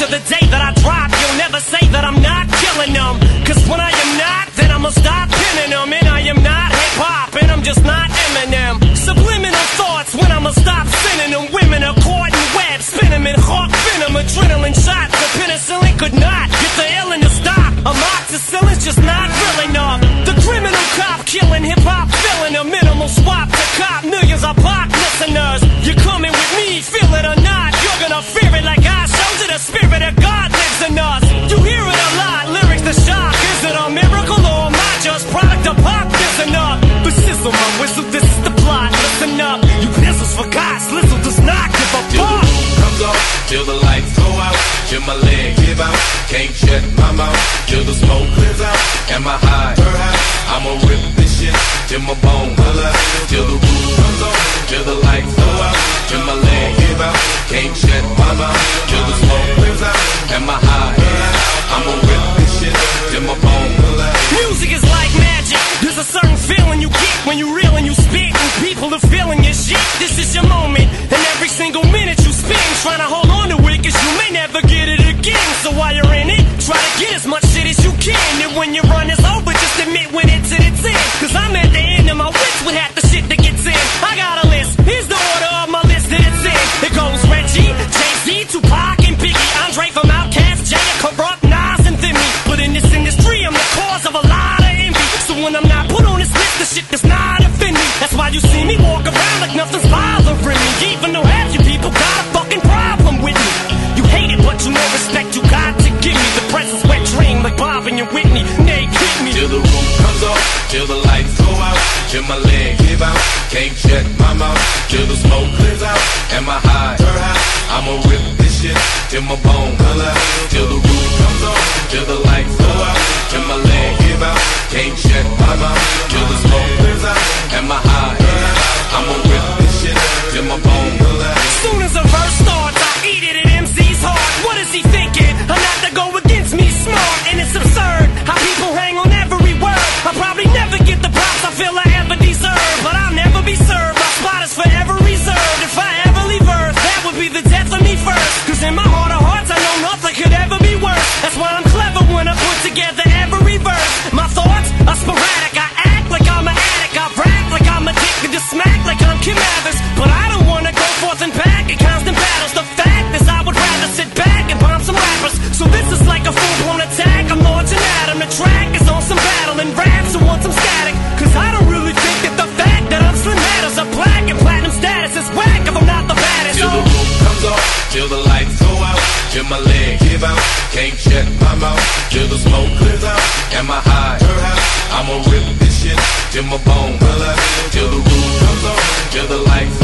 To the day that I drop, you'll never say that I'm not killing them. Cause when I am not, then I'ma stop pinning them. And I am not hip hop, and I'm just not Eminem. Subliminal thoughts when I'ma stop sending them. Women are caught in webs, spin them in hawk venom, adrenaline shots. The penicillin could not out. Can't shut my mouth till the smoke clears out. And my high? I'ma rip this shit till my bone. Till the roof comes on, till the lights go out. Till my leg give out. Can't shut my mouth. lights go out, till my leg give out. Can't shut my mouth till the smoke clears out. and my high? Her high. I'ma rip this shit till my bone color, till the roof comes on, till the lights go out, till my leg give out. Can't shut my mouth till the smoke clears out. and my high? wave out. Can't shut my mouth till the smoke clears out. And my high, high. I'ma rip this shit till my bone till the roof comes on, till the lights